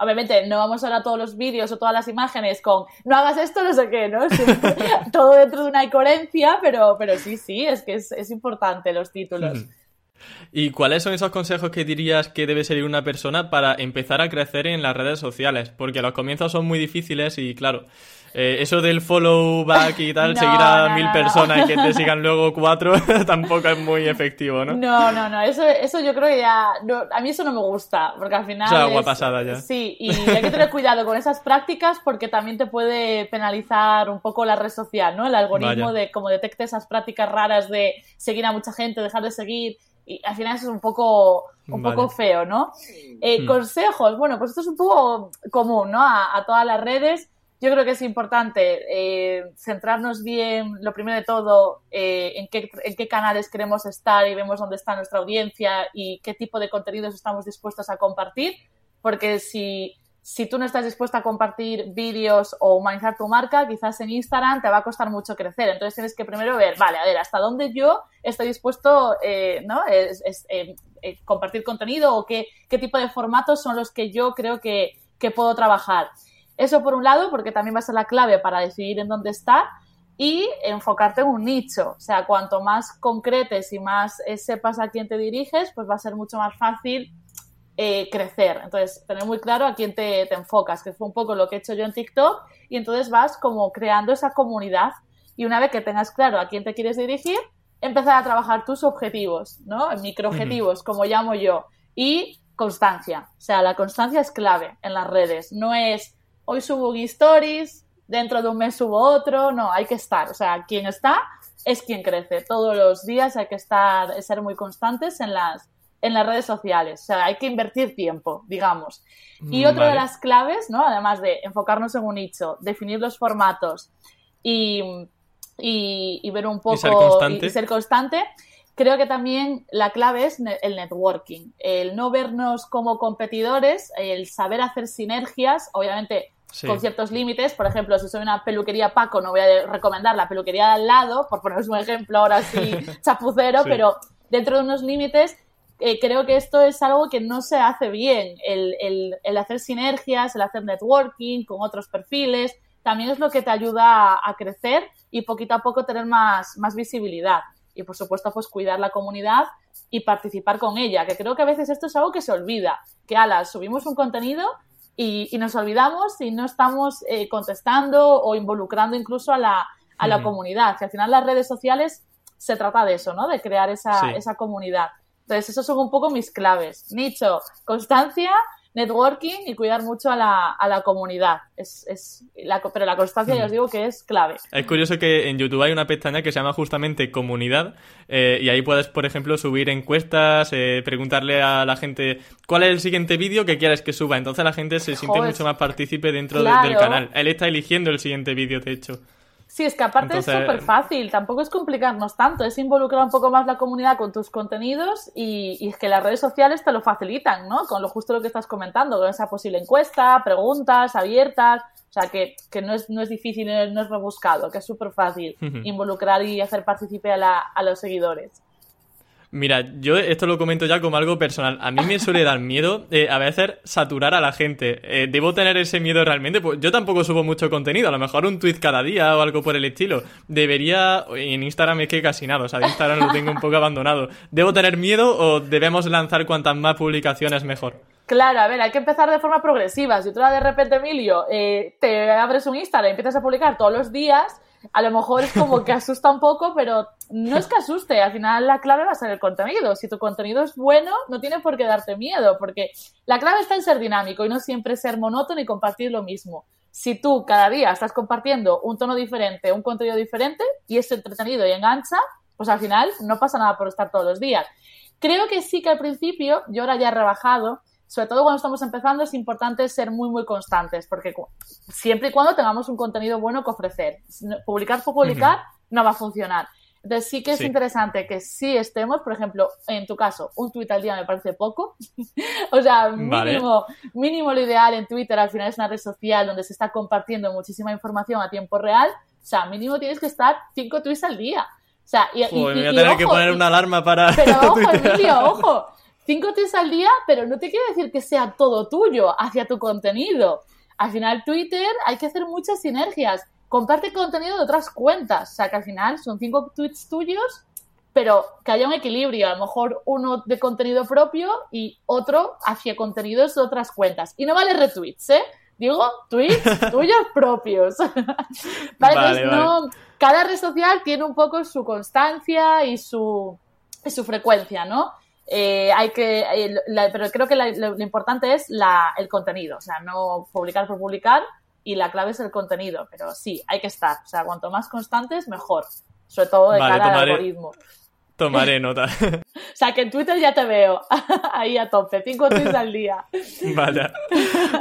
obviamente no vamos a ver a todos los vídeos o todas las imágenes con no hagas esto, no sé qué, ¿no? Todo dentro de una coherencia, pero, pero sí, sí, es que es, es importante los títulos. ¿Y cuáles son esos consejos que dirías que debe seguir una persona para empezar a crecer en las redes sociales? Porque los comienzos son muy difíciles y claro, eh, eso del follow back y tal, seguir a mil personas y que te sigan luego cuatro, tampoco es muy efectivo, ¿no? No, no, no, eso, eso yo creo que ya, a mí eso no me gusta, porque al final... Es agua pasada ya. Sí, y hay que tener cuidado con esas prácticas porque también te puede penalizar un poco la red social, ¿no? El algoritmo de cómo detecte esas prácticas raras de seguir a mucha gente, dejar de seguir y al final eso es un poco, un poco feo, ¿no? Eh, hmm. Consejos, bueno, pues esto es un poco común, ¿no? a, todas las redes yo creo que es importante eh, centrarnos bien, lo primero de todo, eh, en, qué, en qué canales queremos estar y vemos dónde está nuestra audiencia y qué tipo de contenidos estamos dispuestos a compartir, porque si, si tú no estás dispuesta a compartir vídeos o humanizar tu marca, quizás en Instagram te va a costar mucho crecer. Entonces tienes que primero ver, vale, a ver, hasta dónde yo estoy dispuesto, eh, ¿no? Es, compartir contenido o qué, qué tipo de formatos son los que yo creo que, que puedo trabajar. Eso por un lado, porque también va a ser la clave para decidir en dónde estar y enfocarte en un nicho. O sea, cuanto más concretes y más eh, sepas a quién te diriges, pues va a ser mucho más fácil eh, crecer. Entonces, tener muy claro a quién te, te, enfocas, que fue un poco lo que he hecho yo en TikTok, y entonces vas como creando esa comunidad. Y una vez que tengas claro a quién te quieres dirigir, empezar a trabajar tus objetivos, ¿no? Microobjetivos, como llamo yo. Y constancia. O sea, la constancia es clave en las redes. No es hoy subo un stories, dentro de un mes subo otro, no, hay que estar, o sea, quien está es quien crece. Todos los días hay que estar, ser muy constantes en las, en las redes sociales, o sea, hay que invertir tiempo, digamos. Y mm, otra de las claves, ¿no? Además de enfocarnos en un nicho, definir los formatos y, y, ver un poco ser, y ser constante creo que también la clave es el networking, el no vernos como competidores, el saber hacer sinergias, obviamente con ciertos límites. Por ejemplo, si soy una peluquería Paco, no voy a recomendar la peluquería de al lado, por poneros un ejemplo ahora sí chapucero, pero dentro de unos límites. Eh, creo que esto es algo que no se hace bien, el, el, el, hacer sinergias, el hacer networking con otros perfiles, también es lo que te ayuda a, a crecer y poquito a poco tener más, más visibilidad y por supuesto pues cuidar la comunidad y participar con ella, que creo que a veces esto es algo que se olvida, que ala, subimos un contenido y, nos olvidamos y no estamos eh, contestando o involucrando incluso a la, a la comunidad, que al final las redes sociales se trata de eso, ¿no? De crear esa, esa comunidad. Entonces, esos son un poco mis claves. Nicho, constancia networking y cuidar mucho a la, a la comunidad. Es, es la, pero la constancia, ya os digo que es clave. Es curioso que en YouTube hay una pestaña que se llama justamente comunidad eh, y ahí puedes, por ejemplo, subir encuestas, eh, preguntarle a la gente cuál es el siguiente vídeo que quieres que suba. Entonces la gente se siente mucho más partícipe dentro del canal. Él está eligiendo el siguiente vídeo, de hecho. Sí, es que aparte es súper fácil, tampoco es complicarnos tanto, es involucrar un poco más la comunidad con tus contenidos y, es que las redes sociales te lo facilitan, ¿no? Con lo justo lo que estás comentando, con esa posible encuesta, preguntas abiertas, o sea, que, que no, es, no es difícil, no es rebuscado, que es súper fácil involucrar y hacer partícipe a, a los seguidores. Mira, yo esto lo comento ya como algo personal. A mí me suele dar miedo eh, a veces saturar a la gente. Eh, ¿Debo tener ese miedo realmente? Pues yo tampoco subo mucho contenido, a lo mejor un tweet cada día o algo por el estilo. Debería... En Instagram es que casi nada, o sea, de Instagram lo tengo un poco abandonado. ¿Debo tener miedo o debemos lanzar cuantas más publicaciones mejor? Claro, a ver, hay que empezar de forma progresiva. Si tú de repente, Emilio, eh, te abres un Instagram y empiezas a publicar todos los días a lo mejor es como que asusta un poco, pero no es que asuste, al final la clave va a ser el contenido. Si tu contenido es bueno, no tiene por qué darte miedo, porque la clave está en ser dinámico y no siempre ser monótono y compartir lo mismo. Si tú cada día estás compartiendo un tono diferente, un contenido diferente y es entretenido y engancha, pues al final no pasa nada por estar todos los días. Creo que sí que al principio, yo ahora ya he rebajado, sobre todo cuando estamos empezando, es importante ser muy, muy constantes, porque siempre y cuando tengamos un contenido bueno que ofrecer. Publicar por publicar no va a funcionar. Entonces sí que es interesante que sí estemos, por ejemplo, en tu caso, un tuit al día me parece poco. o sea, mínimo, mínimo lo ideal en Twitter al final es una red social donde se está compartiendo muchísima información a tiempo real. O sea, mínimo tienes que estar cinco tweets al día. O sea, y, voy a tener que poner una alarma para. Pero ojo, Emilio, ojo cinco tweets al día, pero no te quiere decir que sea todo tuyo hacia tu contenido. Al final, Twitter hay que hacer muchas sinergias. Comparte contenido de otras cuentas. O sea, que al final son cinco tweets tuyos, pero que haya un equilibrio, a lo mejor uno de contenido propio y otro hacia contenidos de otras cuentas. Y no vale retweets, ¿eh? Digo, tweets tuyos propios. vale, No, cada red social tiene un poco su constancia y su, y su frecuencia, ¿no? Eh, hay que, eh, pero creo que lo, importante es la, el contenido, o sea, no publicar por publicar y la clave es el contenido, pero sí, hay que estar, o sea, cuanto más constantes, mejor, sobre todo de cara al algoritmo. Tomaré nota. o sea, que en Twitter ya te veo ahí a tope, cinco tweets al día. Vaya.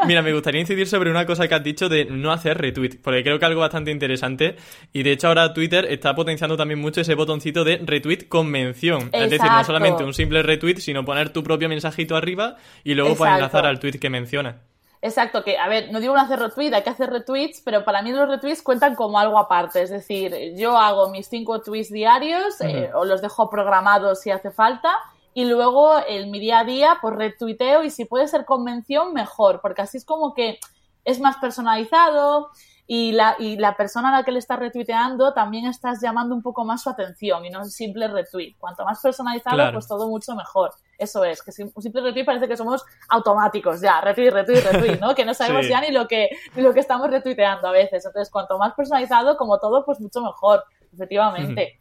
Mira, me gustaría incidir sobre una cosa que has dicho de no hacer retweet, porque creo que algo bastante interesante. Y de hecho ahora Twitter está potenciando también mucho ese botoncito de retweet con mención. Es decir, no solamente un simple retweet, sino poner tu propio mensajito arriba y luego puedes enlazar al tweet que menciona. Exacto, que a ver, no digo no hacer retweet, hay que hacer retweets, pero para mí los retweets cuentan como algo aparte. Es decir, yo hago mis cinco tweets diarios eh, o los dejo programados si hace falta y luego en mi día a día pues retuiteo y si puede ser convención mejor, porque así es como que es más personalizado, y la, y la persona a la que le estás retuiteando también estás llamando un poco más su atención y no un simple retweet. Cuanto más personalizado, pues todo mucho mejor. Eso es, que un simple retweet parece que somos automáticos ya, retweet, retweet, retweet, ¿no? Que no sabemos ya ni lo que, lo que estamos retuiteando a veces. Entonces, cuanto más personalizado, como todo, pues mucho mejor, efectivamente.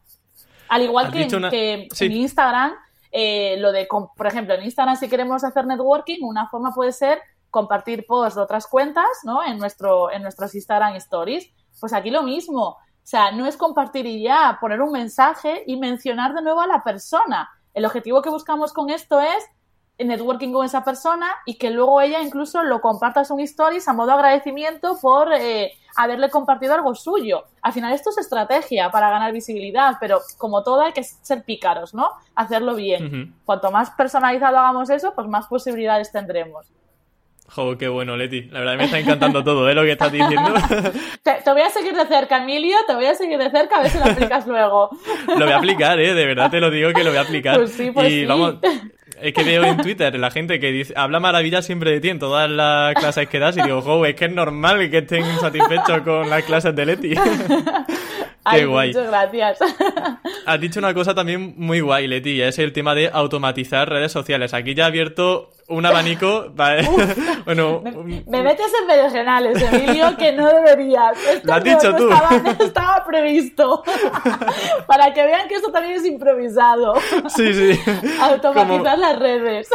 Al igual que, que en Instagram, eh, lo de, por ejemplo, en Instagram si queremos hacer networking, una forma puede ser compartir posts de otras cuentas, ¿no? En, nuestro, en nuestros Instagram Stories. Pues aquí lo mismo. O sea, no es compartir y ya, poner un mensaje y mencionar de nuevo a la persona. El objetivo que buscamos con esto es networking con esa persona y que luego ella incluso lo comparta en stories a modo agradecimiento por eh, haberle compartido algo suyo. Al final esto es estrategia para ganar visibilidad, pero como todo hay que ser pícaros, ¿no? Hacerlo bien. Cuanto más personalizado hagamos eso, pues más posibilidades tendremos. Jo, qué bueno, Leti. La verdad me está encantando todo, ¿eh? Lo que estás diciendo. Te, voy a seguir de cerca, Emilio, te voy a seguir de cerca a ver si lo aplicas luego. Lo voy a aplicar, ¿eh? De verdad te lo digo que lo voy a aplicar. Pues sí, pues y vamos, es que veo en Twitter la gente que dice, habla maravilla siempre de ti en todas las clases que das y digo, jo, es que es normal que estén satisfechos con las clases de Leti. Qué guay. Muchas gracias. Has dicho una cosa también muy guay, Leti, es el tema de automatizar redes sociales. Aquí ya he abierto un abanico. bueno, me, metes en regionales, Emilio, que no deberías. Lo has dicho tú. Estaba, previsto. Para que vean que esto también es improvisado. Sí, sí. Automatizar las redes.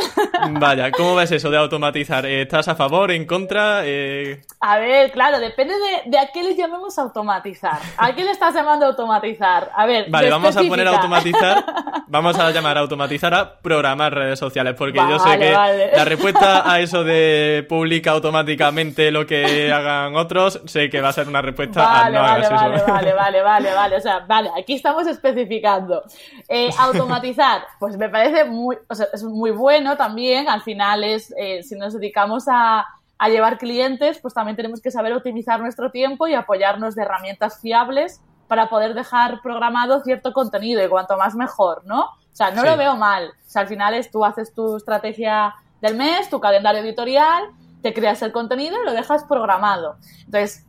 Vaya, ¿cómo ves eso de automatizar? ¿Estás a favor, en contra? Eh, a ver, claro, depende de, de, a qué le llamemos automatizar. ¿A qué le estás llamando automatizar? A ver, vale, vamos a poner automatizar. Vamos a llamar automatizar a programar redes sociales, porque yo sé que la respuesta a eso de publica automáticamente lo que hagan otros, sé que va a ser una respuesta vale, a no vale, vale, vale, vale, vale, vale, o sea, vale, aquí estamos especificando. Eh, automatizar, pues me parece muy, o sea, es muy bueno también, al final es, eh, si nos dedicamos a, a llevar clientes, pues también tenemos que saber optimizar nuestro tiempo y apoyarnos de herramientas fiables para poder dejar programado cierto contenido y cuanto más mejor, ¿no? O sea, no lo veo mal. O sea, al final es tú haces tu estrategia del mes, tu calendario editorial, te creas el contenido y lo dejas programado. Entonces,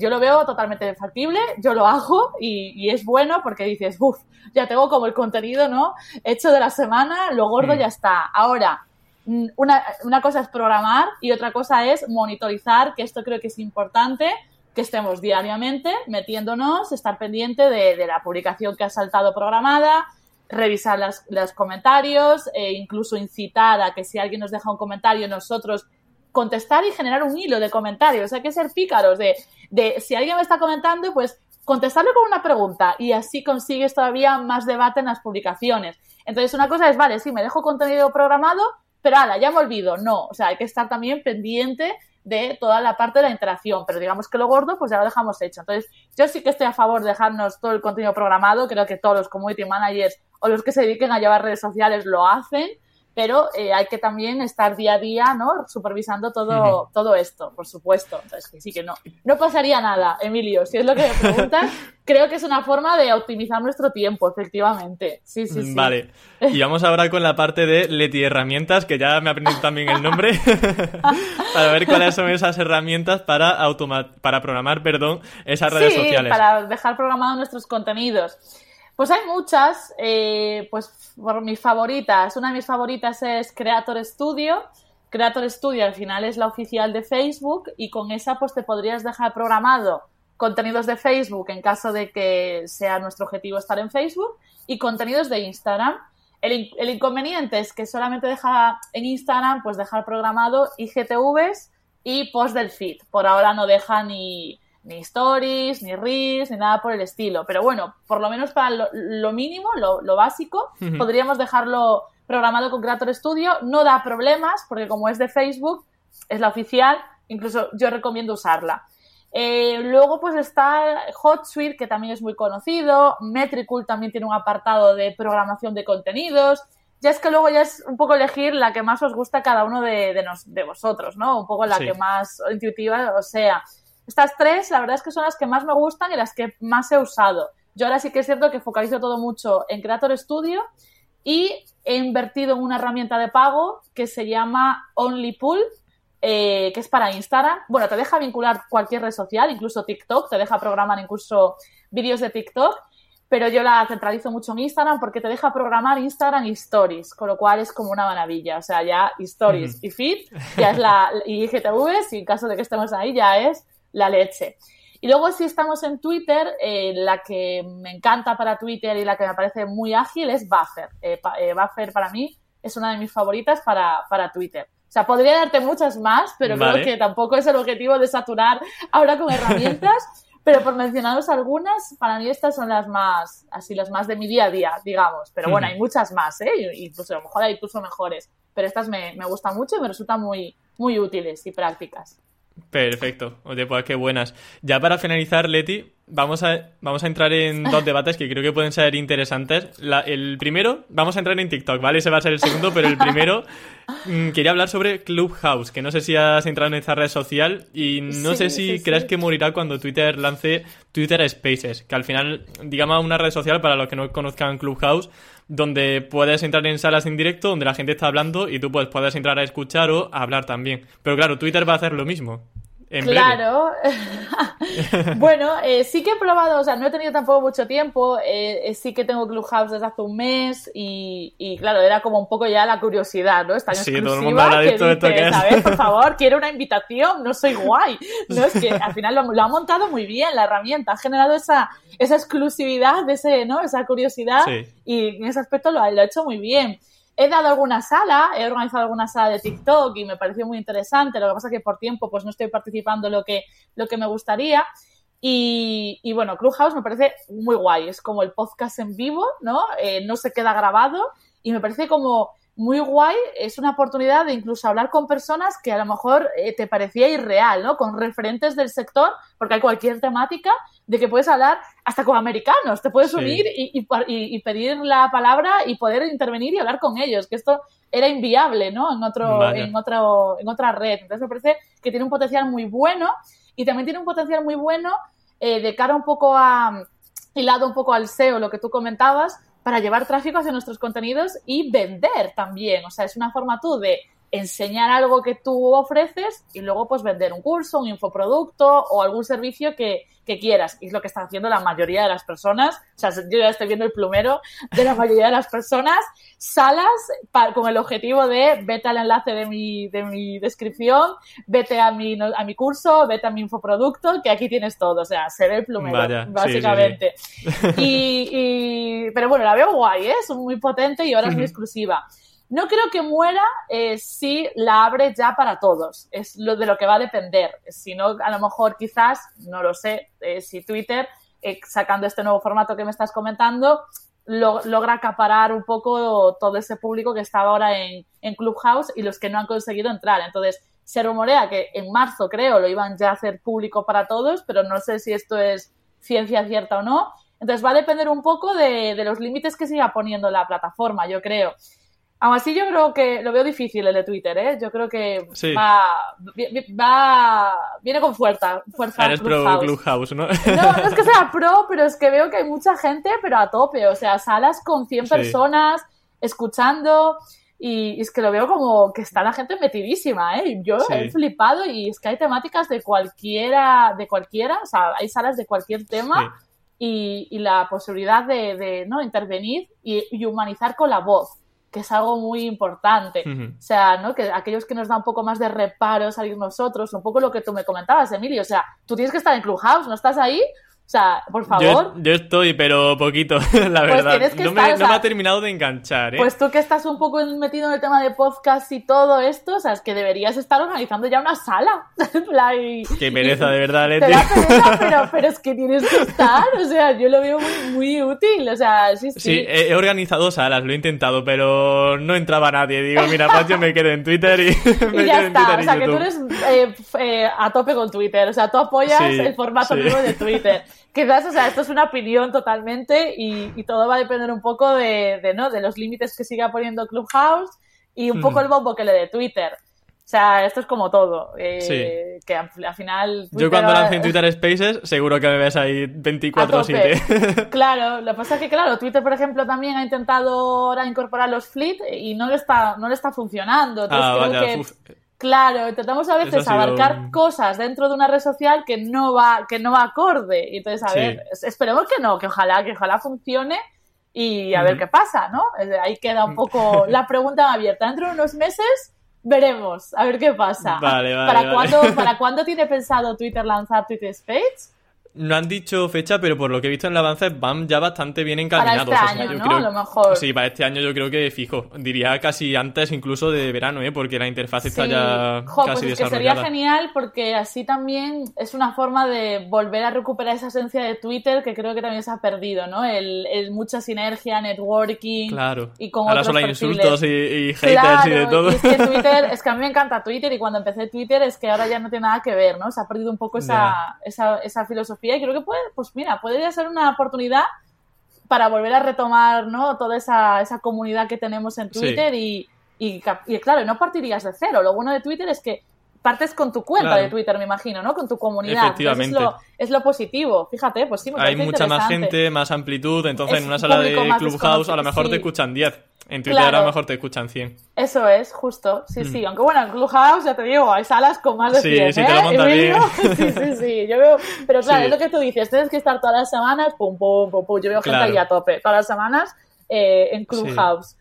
yo lo veo totalmente factible, yo lo hago y, es bueno porque dices, uff, ya tengo como el contenido, ¿no? Hecho de la semana, lo gordo mm. ya está. Ahora, mm, una, una cosa es programar y otra cosa es monitorizar, que esto creo que es importante, que estemos diariamente metiéndonos, estar pendiente de, la publicación que ha saltado programada, revisar los comentarios e incluso incitar a que si alguien nos deja un comentario, nosotros contestar y generar un hilo de comentarios. Hay que ser pícaros de, de si alguien me está comentando, pues contestarle con una pregunta y así consigues todavía más debate en las publicaciones. Entonces, una cosa es, vale, sí, me dejo contenido programado, pero ahora, ya me olvido. No, o sea, hay que estar también pendiente de toda la parte de la interacción, pero digamos que lo gordo pues ya lo dejamos hecho. Entonces, yo sí que estoy a favor de dejarnos todo el contenido programado, creo que todos los community managers o los que se dediquen a llevar redes sociales lo hacen, pero eh, hay que también estar día a día, ¿no? Supervisando todo, todo esto, por supuesto. Entonces, que sí que no. No pasaría nada, Emilio, si es lo que me preguntas. creo que es una forma de optimizar nuestro tiempo, efectivamente. Sí, sí, sí. Vale. Y vamos ahora con la parte de Leti Herramientas, que ya me he aprendido también el nombre, para ver cuáles son esas herramientas para, para programar perdón, esas redes sí, sociales. para dejar programados nuestros contenidos. Pues hay muchas, eh, pues por mis favoritas. Una de mis favoritas es Creator Studio. Creator Studio al final es la oficial de Facebook y con esa pues te podrías dejar programado contenidos de Facebook en caso de que sea nuestro objetivo estar en Facebook y contenidos de Instagram. El, el inconveniente es que solamente deja en Instagram pues dejar programado IGTVs y post del feed. Por ahora no deja ni, ni stories, ni reels, ni nada por el estilo. Pero bueno, por lo menos para lo, mínimo, lo, básico, podríamos dejarlo programado con Creator Studio. No da problemas, porque como es de Facebook, es la oficial, incluso yo recomiendo usarla. Eh, luego pues está HotSuite, que también es muy conocido. Metricool también tiene un apartado de programación de contenidos. Ya es que luego ya es un poco elegir la que más os gusta cada uno de, de, vosotros, ¿no? Un poco la que más intuitiva o sea. Estas tres, la verdad es que son las que más me gustan y las que más he usado. Yo ahora sí que es cierto que focalizo todo mucho en Creator Studio y he invertido en una herramienta de pago que se llama OnlyPool, eh, que es para Instagram. Bueno, te deja vincular cualquier red social, incluso TikTok, te deja programar incluso vídeos de TikTok, pero yo la centralizo mucho en Instagram porque te deja programar Instagram y Stories, con lo cual es como una maravilla. O sea, ya Stories y Feed, ya es la, y IGTV, y en caso de que estemos ahí, ya es la leche. Y luego si estamos en Twitter, eh, la que me encanta para Twitter y la que me parece muy ágil es Buffer. Eh, eh, Buffer para mí es una de mis favoritas para, para Twitter. O sea, podría darte muchas más, pero creo que tampoco es el objetivo de saturar ahora con herramientas. pero por mencionaros algunas, para mí estas son las más, así las más de mi día a día, digamos. Pero bueno, hay muchas más, ¿eh? Incluso a lo mejor hay incluso mejores. Pero estas me, me gustan mucho y me resultan muy, muy útiles y prácticas. Perfecto. Oye, pues qué buenas. Ya para finalizar, Leti, vamos a, vamos a entrar en dos debates que creo que pueden ser interesantes. el primero, vamos a entrar en TikTok, ¿vale? Ese va a ser el segundo, pero el primero mm, quería hablar sobre Clubhouse, que no sé si has entrado en esa red social y no sé si crees que morirá cuando Twitter lance Twitter Spaces, que al final, digamos, una red social para los que no conozcan Clubhouse, donde puedes entrar en salas en directo donde la gente está hablando y tú pues, puedes entrar a escuchar o a hablar también. Pero claro, Twitter va a hacer lo mismo claro. bueno, eh, sí que he probado, o sea, no he tenido tampoco mucho tiempo, eh, eh, sí que tengo Clubhouse desde hace un mes y, claro, era como un poco ya la curiosidad, ¿no? Está sí, todo el mundo habla de esto, esto que es. Por favor, quiero una invitación, no soy guay. No, es que al final lo, ha montado muy bien la herramienta, ha generado esa, esa exclusividad, ese, ¿no? Esa curiosidad y en ese aspecto lo, lo ha hecho muy bien. He dado alguna sala, he organizado alguna sala de TikTok y me pareció muy interesante. Lo que pasa es que por tiempo pues no estoy participando lo que, lo que me gustaría. Y, y bueno, Clubhouse me parece muy guay. Es como el podcast en vivo, ¿no? Eh, no se queda grabado y me parece como muy guay, es una oportunidad de incluso hablar con personas que a lo mejor eh, te parecía irreal, ¿no? Con referentes del sector, porque hay cualquier temática de que puedes hablar hasta con americanos, te puedes unir y, y, pedir la palabra y poder intervenir y hablar con ellos, que esto era inviable, ¿no? En otro, en otro, en otra red. Entonces me parece que tiene un potencial muy bueno y también tiene un potencial muy bueno eh, de cara un poco a hilado un poco al SEO, lo que tú comentabas, para llevar tráfico hacia nuestros contenidos y vender también. O sea, es una forma tú de enseñar algo que tú ofreces y luego pues vender un curso, un infoproducto o algún servicio que, quieras. Y es lo que están haciendo la mayoría de las personas. O sea, yo ya estoy viendo el plumero de la mayoría de las personas. Salas con el objetivo de vete al enlace de mi, de mi descripción, vete a mi, a mi curso, vete a mi infoproducto, que aquí tienes todo. O sea, se ve el plumero, básicamente. Y, pero bueno, la veo guay, ¿eh? es muy potente y ahora es muy exclusiva. No creo que muera eh, si la abre ya para todos. Es lo de lo que va a depender. Si no, a lo mejor quizás, no lo sé, eh, si Twitter, eh, sacando este nuevo formato que me estás comentando, logra acaparar un poco todo ese público que estaba ahora en, en Clubhouse y los que no han conseguido entrar. Entonces, se rumorea que en marzo, creo, lo iban ya a hacer público para todos, pero no sé si esto es ciencia cierta o no. Entonces, va a depender un poco de, de los límites que siga poniendo la plataforma, yo creo. Aún así, yo creo que lo veo difícil el de Twitter, ¿eh? Yo creo que va, va, viene con fuerza. fuerza Eres pro Clubhouse, ¿no? ¿no? No es que sea pro, pero es que veo que hay mucha gente, pero a tope. O sea, salas con 100 personas escuchando y es que lo veo como que está la gente metidísima, ¿eh? Yo he flipado y es que hay temáticas de cualquiera, de cualquiera, o sea, hay salas de cualquier tema y, la posibilidad de, ¿no? intervenir y, humanizar con la voz, que es algo muy importante. O sea, ¿no? que aquellos que nos da un poco más de reparo salir nosotros, un poco lo que tú me comentabas, Emilio, o sea, tú tienes que estar en Clubhouse, ¿no estás ahí? O sea, por favor. Yo, estoy, pero poquito, la pues verdad. no, me, ha terminado de enganchar, ¿eh? Pues tú que estás un poco metido en el tema de podcast y todo esto, o sea, es que deberías estar organizando ya una sala. Qué pereza, de verdad, Leti. Te da pereza, pero, pero, es que tienes que estar. O sea, yo lo veo muy, muy útil. O sea, sí, sí. Sí, he, organizado salas, lo he intentado, pero no entraba nadie. Digo, mira, pues yo me quedo en Twitter y. me y ya está. o sea, que tú eres eh, eh, a tope con Twitter. O sea, tú apoyas el formato nuevo de Twitter quizás, o sea, esto es una opinión totalmente y, todo va a depender un poco de, ¿no? de los límites que siga poniendo Clubhouse y un poco hmm. el bombo que le dé Twitter. O sea, esto es como todo. Eh, que al, final. Yo cuando lance en Twitter Spaces, seguro que me ves ahí 24-7. claro, lo que pasa es que, claro, Twitter, por ejemplo, también ha intentado ahora incorporar los fleet y no le está, no le está funcionando. Entonces, ah, creo que. Claro, intentamos a veces abarcar cosas dentro de una red social que no va, que no va acorde. Y entonces, a ver, esperemos que no, que ojalá, que ojalá funcione y a ver qué pasa, ¿no? Ahí queda un poco la pregunta abierta. Dentro de unos meses veremos, a ver qué pasa. Vale, vale, ¿Para, Cuándo, ¿Para cuándo tiene pensado Twitter lanzar Twitter Space? No han dicho fecha, pero por lo que he visto en el avance van ya bastante bien encaminados. Para este año, ¿no? lo mejor. Sí, para este año yo creo que fijo. Diría casi antes incluso de verano, ¿eh? Porque la interfaz está ya casi pues es que sería genial porque así también es una forma de volver a recuperar esa esencia de Twitter que creo que también se ha perdido, ¿no? El, mucha sinergia, networking. Claro. Y con Ahora solo hay insultos y, haters y de todo. es que Twitter, es que a mí me encanta Twitter y cuando empecé Twitter es que ahora ya no tiene nada que ver, ¿no? Se ha perdido un poco esa, esa, esa filosofía y creo que puede, pues mira, podría ser una oportunidad para volver a retomar, ¿no? Toda esa, esa comunidad que tenemos en Twitter y, y, claro, no partirías de cero. Lo bueno de Twitter es que partes con tu cuenta de Twitter, me imagino, ¿no? Con tu comunidad. Efectivamente. Es lo, positivo. Fíjate, pues sí, me Hay mucha más gente, más amplitud. Entonces, en una sala de Clubhouse a lo mejor te escuchan 10. En Twitter a lo mejor te escuchan 100. Eso es, justo. Sí, sí. Mm. Aunque bueno, en Clubhouse, ya te digo, hay salas con más de 100. Sí, sí, te lo montas bien. sí, sí, sí. Yo veo... Pero claro, es lo que tú dices. Tienes que estar todas las semanas, pum, pum, pum, pum. Yo veo gente ahí a tope. Todas las semanas eh, en Clubhouse.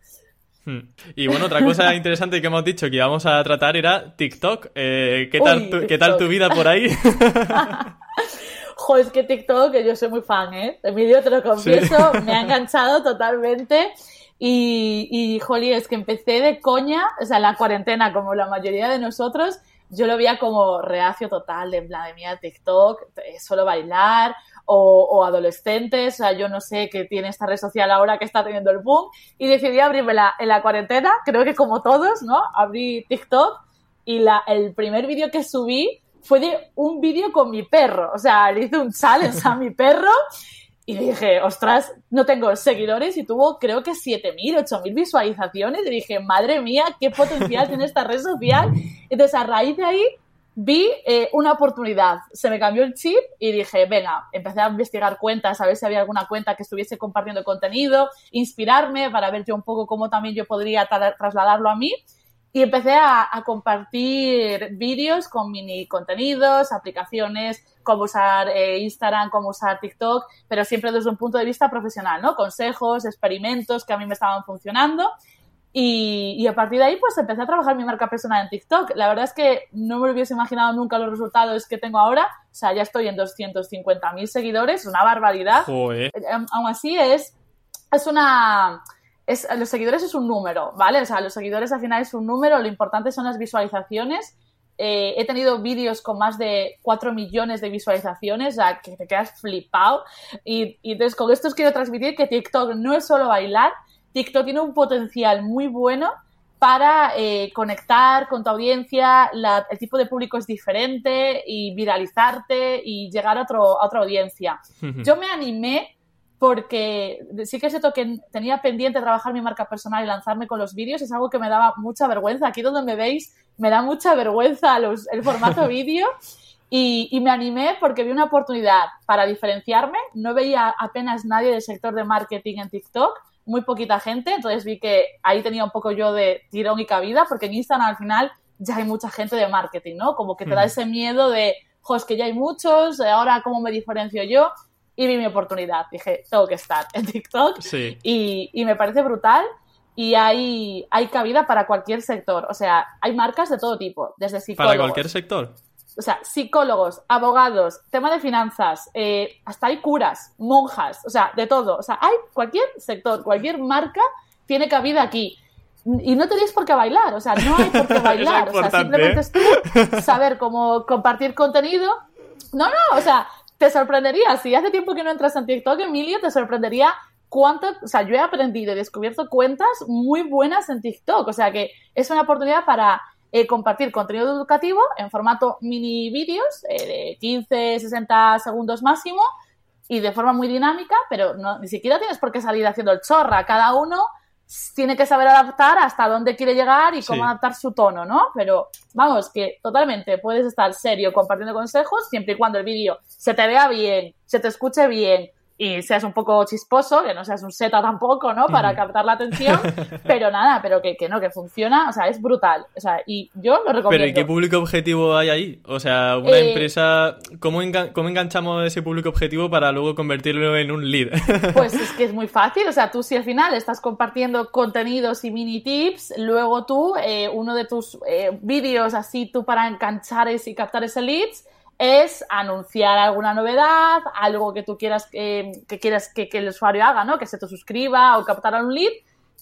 Hmm. Y bueno, otra cosa interesante que hemos dicho que íbamos a tratar era TikTok. Eh, ¿qué, tal tu, ¿Qué tal tu vida por ahí? Joder, es que TikTok, que yo soy muy fan, ¿eh? Emilio, te lo confieso, me ha enganchado totalmente. Y, y, jolí, es que empecé de coña, o sea, la cuarentena, como la mayoría de nosotros, yo lo veía como reacio total, de plan de mía, TikTok, solo bailar, o, adolescentes, o sea, yo no sé qué tiene esta red social ahora que está teniendo el boom, y decidí abrirme en la cuarentena, creo que como todos, ¿no? Abrí TikTok y la, el primer vídeo que subí fue de un vídeo con mi perro, o sea, le hice un challenge a mi perro y dije, ostras, no tengo seguidores y tuvo creo que 7.000, 8.000 visualizaciones y dije, madre mía, qué potencial tiene esta red social. Entonces, a raíz de ahí, vi eh, una oportunidad. Se me cambió el chip y dije, venga, empecé a investigar cuentas, a ver si había alguna cuenta que estuviese compartiendo contenido, inspirarme para ver yo un poco cómo también yo podría trasladarlo a mí. Y empecé a, compartir vídeos con mini contenidos, aplicaciones, cómo usar eh, Instagram, cómo usar TikTok, pero siempre desde un punto de vista profesional, ¿no? Consejos, experimentos que a mí me estaban funcionando. Y, a partir de ahí, pues empecé a trabajar mi marca personal en TikTok. La verdad es que no me hubiese imaginado nunca los resultados que tengo ahora. O sea, ya estoy en 250.000 seguidores, una barbaridad. Eh, aún así es, es una... Es, los seguidores es un número, ¿vale? O sea, los seguidores al final es un número, lo importante son las visualizaciones. Eh, he tenido vídeos con más de 4 millones de visualizaciones, o sea, que te quedas flipado. Y, y entonces con esto os quiero transmitir que TikTok no es solo bailar, TikTok tiene un potencial muy bueno para eh, conectar con tu audiencia, el tipo de público es diferente y viralizarte y llegar a, otro, a otra audiencia. Yo me animé porque sí que es cierto que tenía pendiente trabajar mi marca personal y lanzarme con los vídeos, es algo que me daba mucha vergüenza. Aquí donde me veis me da mucha vergüenza el formato vídeo y, y, me animé porque vi una oportunidad para diferenciarme. No veía apenas nadie del sector de marketing en TikTok muy poquita gente, entonces vi que ahí tenía un poco yo de tirón y cabida, porque en Instagram al final ya hay mucha gente de marketing, ¿no? Como que te da ese miedo de, jo, es que ya hay muchos, ahora cómo me diferencio yo. Y vi mi oportunidad. Dije, tengo que estar en TikTok Sí. y, y me parece brutal y hay, hay cabida para cualquier sector. O sea, hay marcas de todo tipo, desde psicólogos. Para cualquier sector. O sea, psicólogos, abogados, tema de finanzas, eh, hasta hay curas, monjas, o sea, de todo. O sea, hay cualquier sector, cualquier marca tiene cabida aquí. Y no tenéis por qué bailar, o sea, no hay por qué bailar. o sea, importante, simplemente ¿eh? es tú saber cómo compartir contenido. No, no, o sea, te sorprendería. Si hace tiempo que no entras en TikTok, Emilio, te sorprendería cuánto. O sea, yo he aprendido y descubierto cuentas muy buenas en TikTok. O sea, que es una oportunidad para eh, compartir contenido educativo en formato mini vídeos eh, de 15, 60 segundos máximo y de forma muy dinámica, pero no, ni siquiera tienes por qué salir haciendo el chorra. Cada uno tiene que saber adaptar hasta dónde quiere llegar y cómo Sí. adaptar su tono, ¿no? Pero vamos, que totalmente puedes estar serio compartiendo consejos siempre y cuando el vídeo se te vea bien, se te escuche bien y seas un poco chisposo, que no seas un seta tampoco, ¿no? Para captar la atención, pero nada, pero que, que no, que funciona, o sea, es brutal. O sea, y yo lo recomiendo. Pero ¿y qué público objetivo hay ahí? O sea, una Eh, empresa, ¿cómo, engan- ¿cómo enganchamos ese público objetivo para luego convertirlo en un lead? Pues es que es muy fácil, o sea, tú si al final estás compartiendo contenidos y mini tips, luego tú, eh, uno de tus eh, vídeos así tú para enganchar ese y captar ese leads, es anunciar alguna novedad, algo que tú quieras eh, que quieras que, que el usuario haga, ¿no? Que se te suscriba o captar a un lead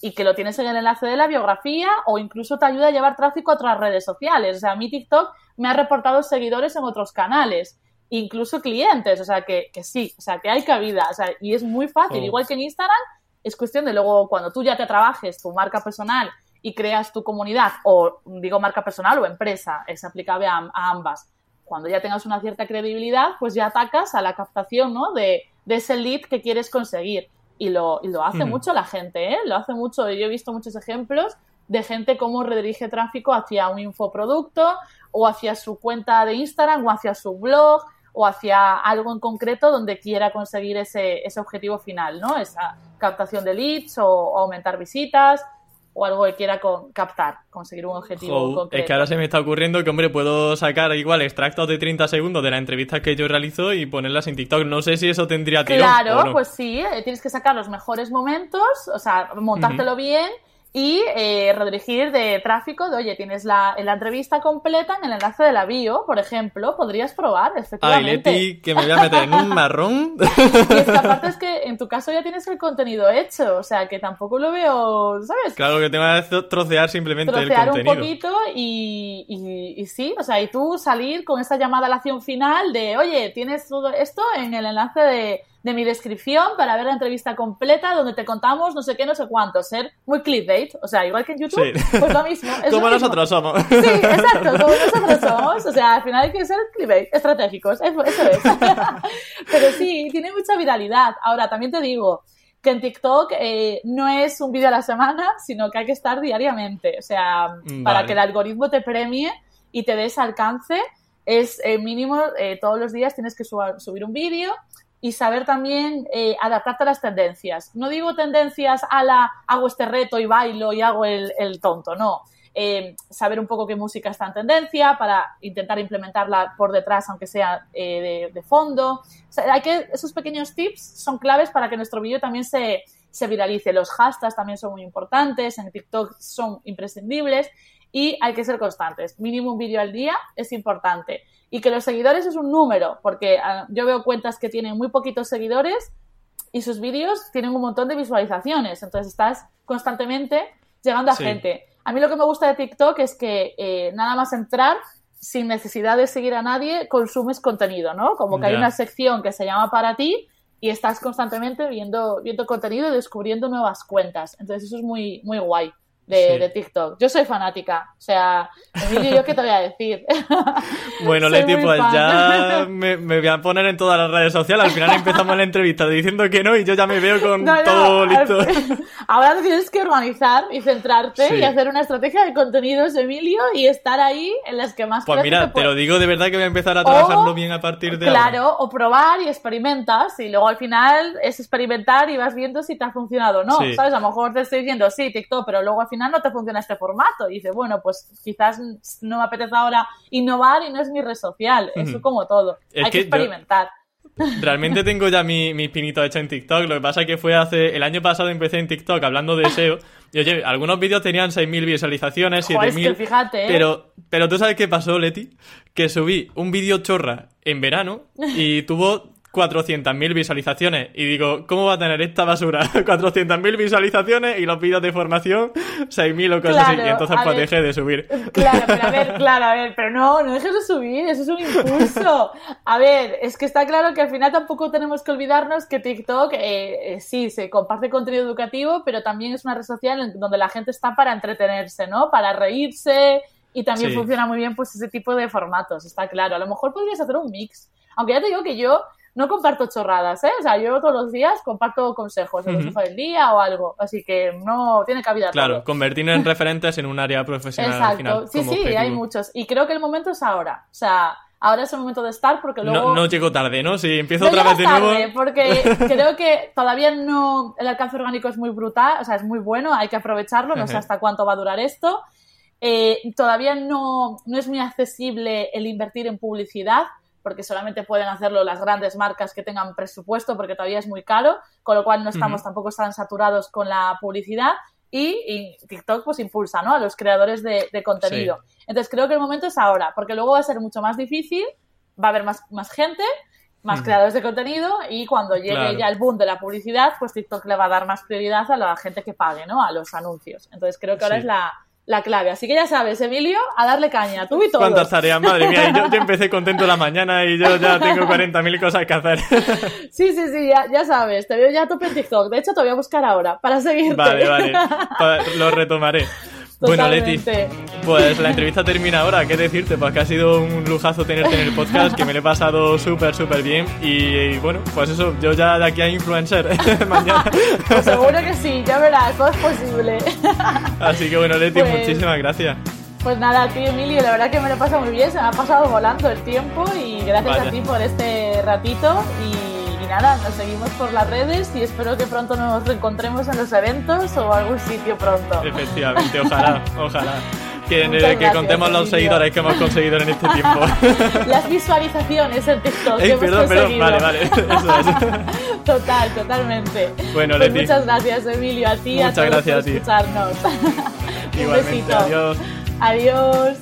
y que lo tienes en el enlace de la biografía o incluso te ayuda a llevar tráfico a otras redes sociales. O sea, mi TikTok me ha reportado seguidores en otros canales, incluso clientes, o sea, que, que sí, o sea, que hay cabida, o sea, y es muy fácil, igual que en Instagram, es cuestión de luego cuando tú ya te trabajes tu marca personal y creas tu comunidad, o digo marca personal o empresa, es aplicable a, a ambas. Cuando ya tengas una cierta credibilidad, pues ya atacas a la captación ¿no? de, de ese lead que quieres conseguir. Y lo, y lo hace Mm. mucho la gente, ¿eh? Lo hace mucho. Yo he visto muchos ejemplos de gente cómo redirige tráfico hacia un infoproducto o hacia su cuenta de Instagram o hacia su blog o hacia algo en concreto donde quiera conseguir ese, ese objetivo final, ¿no? Esa captación de leads o, o aumentar visitas o algo que quiera con- captar, conseguir un objetivo concreto. es que ahora se me está ocurriendo que, hombre, puedo sacar igual extractos de 30 segundos de las entrevistas que yo realizo y ponerlas en TikTok. No sé si eso tendría tirón Claro, o no. pues sí, eh, tienes que sacar los mejores momentos, o sea, montártelo bien y eh, redirigir de tráfico de, oye, tienes la, la entrevista completa en el enlace de la bio, por ejemplo, podrías probar, Ay, efectivamente. Leti, que me voy a meter en un marrón. Y es que aparte es que en tu caso ya tienes el contenido hecho, o sea, que tampoco lo veo, ¿sabes? claro, que tengo que trocear simplemente trocear el un contenido. poquito y, y- y sí, o sea, y tú salir con esa llamada a la acción final de, oye, tienes todo esto en el enlace de, de mi descripción para ver la entrevista completa donde te contamos no sé qué, no sé cuánto, ser muy clickbait, o sea, igual que en YouTube, Sí. pues lo mismo. es Como lo mismo. nosotros somos. Sí, exacto, como nosotros somos. O sea, al final hay que ser clickbait, estratégicos, eso eso es. Pero sí, tiene mucha viralidad. Ahora, también te digo que en TikTok eh, no es un vídeo a la semana, sino que hay que estar diariamente. O sea, Mm, para vale. que el algoritmo te premie y te dé ese alcance, es eh, mínimo eh, todos los días tienes que suba- subir un vídeo y saber también eh, adaptarte a las tendencias. No digo tendencias a la hago este reto y bailo y hago el, el tonto, no. Eh, saber un poco qué música está en tendencia para intentar implementarla por detrás, aunque sea eh, de, de fondo. O sea, hay que, esos pequeños tips son claves para que nuestro vídeo también se, se viralice. Los hashtags también son muy importantes, en TikTok son imprescindibles y hay que ser constantes. Mínimo un vídeo al día es importante. Y que los seguidores es un número, porque ah, yo veo cuentas que tienen muy poquitos seguidores y sus vídeos tienen un montón de visualizaciones. Entonces estás constantemente llegando a Sí. gente. A mí lo que me gusta de TikTok es que eh, nada más entrar, sin necesidad de seguir a nadie, consumes contenido, ¿no? Como que hay una sección que se llama para ti y estás constantemente viendo, viendo contenido y descubriendo nuevas cuentas. Entonces eso es muy, muy guay de, Sí. de TikTok. Yo soy fanática. O sea, Emilio, ¿yo qué te voy a decir? Bueno, Leti, pues fan. ya me, me voy a poner en todas las redes sociales. Al final empezamos la entrevista diciendo que no y yo ya me veo con No, no, todo listo. Ahora tienes que organizar y centrarte Sí. y hacer una estrategia de contenidos, Emilio, y estar ahí en las que más Pues mira, te te lo digo de verdad que voy a empezar a trabajarlo O- bien a partir de ahora. Claro, o probar y experimentas y luego al final es experimentar y vas viendo si te ha funcionado o no. Sí. ¿Sabes? A lo mejor te estoy diciendo sí, TikTok, pero luego al final no te funciona este formato. Y dices, bueno, pues quizás no me apetece ahora innovar y no es mi red social. Eso como todo. Es Hay que, que yo- experimentar. Realmente tengo ya mi, mi pinito hecho en TikTok. Lo que pasa es que fue hace. El año pasado empecé en TikTok hablando de SEO. Y oye, algunos vídeos tenían 6.000 visualizaciones, 7.000. es que fíjate, ¿eh? Pero, pero tú sabes qué pasó, Leti? Que subí un vídeo chorra en verano y tuvo 400.000 visualizaciones. Y digo, ¿cómo va a tener esta basura? 400.000 visualizaciones y los vídeos de formación 6.000 o cosas así. Y entonces pues dejé de subir. Claro, pero a ver, claro, a ver, pero no, no dejes de subir, eso es un impulso. A ver, es que está claro que al final tampoco tenemos que olvidarnos que TikTok eh, eh, sí se comparte contenido educativo, pero también es una red social donde la gente está para entretenerse, ¿no? Para reírse y también funciona muy bien pues ese tipo de formatos, está claro. A lo mejor podrías hacer un mix. Aunque ya te digo que yo no comparto chorradas, ¿eh? O sea, yo todos los días comparto consejos de consejo del día o algo, así que no tiene cabida Claro, convertirnos en referentes en un área profesional Exacto. al final. Sí, sí, hay muchos. Y creo que el momento es ahora. O sea, ahora es el momento de estar porque luego... No, no llego tarde, ¿no? Si empiezo otra vez de nuevo... porque creo que todavía no... El alcance orgánico es muy brutal, o sea, es muy bueno, hay que aprovecharlo, no sé hasta cuánto va a durar esto. Eh, todavía no, no es muy accesible el invertir en publicidad, porque solamente pueden hacerlo las grandes marcas que tengan presupuesto, porque todavía es muy caro, con lo cual no estamos tampoco tan saturados con la publicidad. Y, TikTok pues impulsa ¿no? a los creadores de, contenido. Entonces creo que el momento es ahora, porque luego va a ser mucho más difícil, va a haber más, más gente, más creadores de contenido y cuando llegue ya el boom de la publicidad, pues TikTok le va a dar más prioridad a la gente que pague, ¿no? A los anuncios. Entonces creo que ahora es la, la clave. Así que ya sabes, Emilio, a darle caña, tú y todo. ¿Cuántas tareas? Madre mía, yo, yo, empecé contento la mañana y yo ya tengo 40.000 cosas que hacer. Sí, sí, sí, ya, ya, sabes, te veo ya a tope en TikTok. De hecho, te voy a buscar ahora para seguirte. Vale, vale, lo retomaré. Bueno, Leti, pues la entrevista termina ahora. ¿Qué decirte? Pues que ha sido un lujazo tenerte en el podcast, que me lo he pasado súper, súper bien. Y, bueno, pues eso, yo ya de aquí a influencer mañana. Pues seguro que sí, ya verás, todo es posible. Así que bueno, Leti, pues muchísimas gracias. Pues nada, tío Emilio, la verdad que me lo he pasado muy bien, se me ha pasado volando el tiempo y gracias a ti por este ratito y nada, nos seguimos por las redes y espero que pronto nos reencontremos en los eventos o algún sitio pronto. Efectivamente, ojalá, ojalá. Que, que contemos los seguidores que hemos conseguido en este tiempo. Las visualizaciones en TikTok. Ey, perdón, perdón, vale, vale. Eso es. Total, totalmente. Bueno, pues Muchas gracias, Emilio, a ti, muchas a todos gracias por escucharnos. Igualmente, Un besito. adiós. Adiós.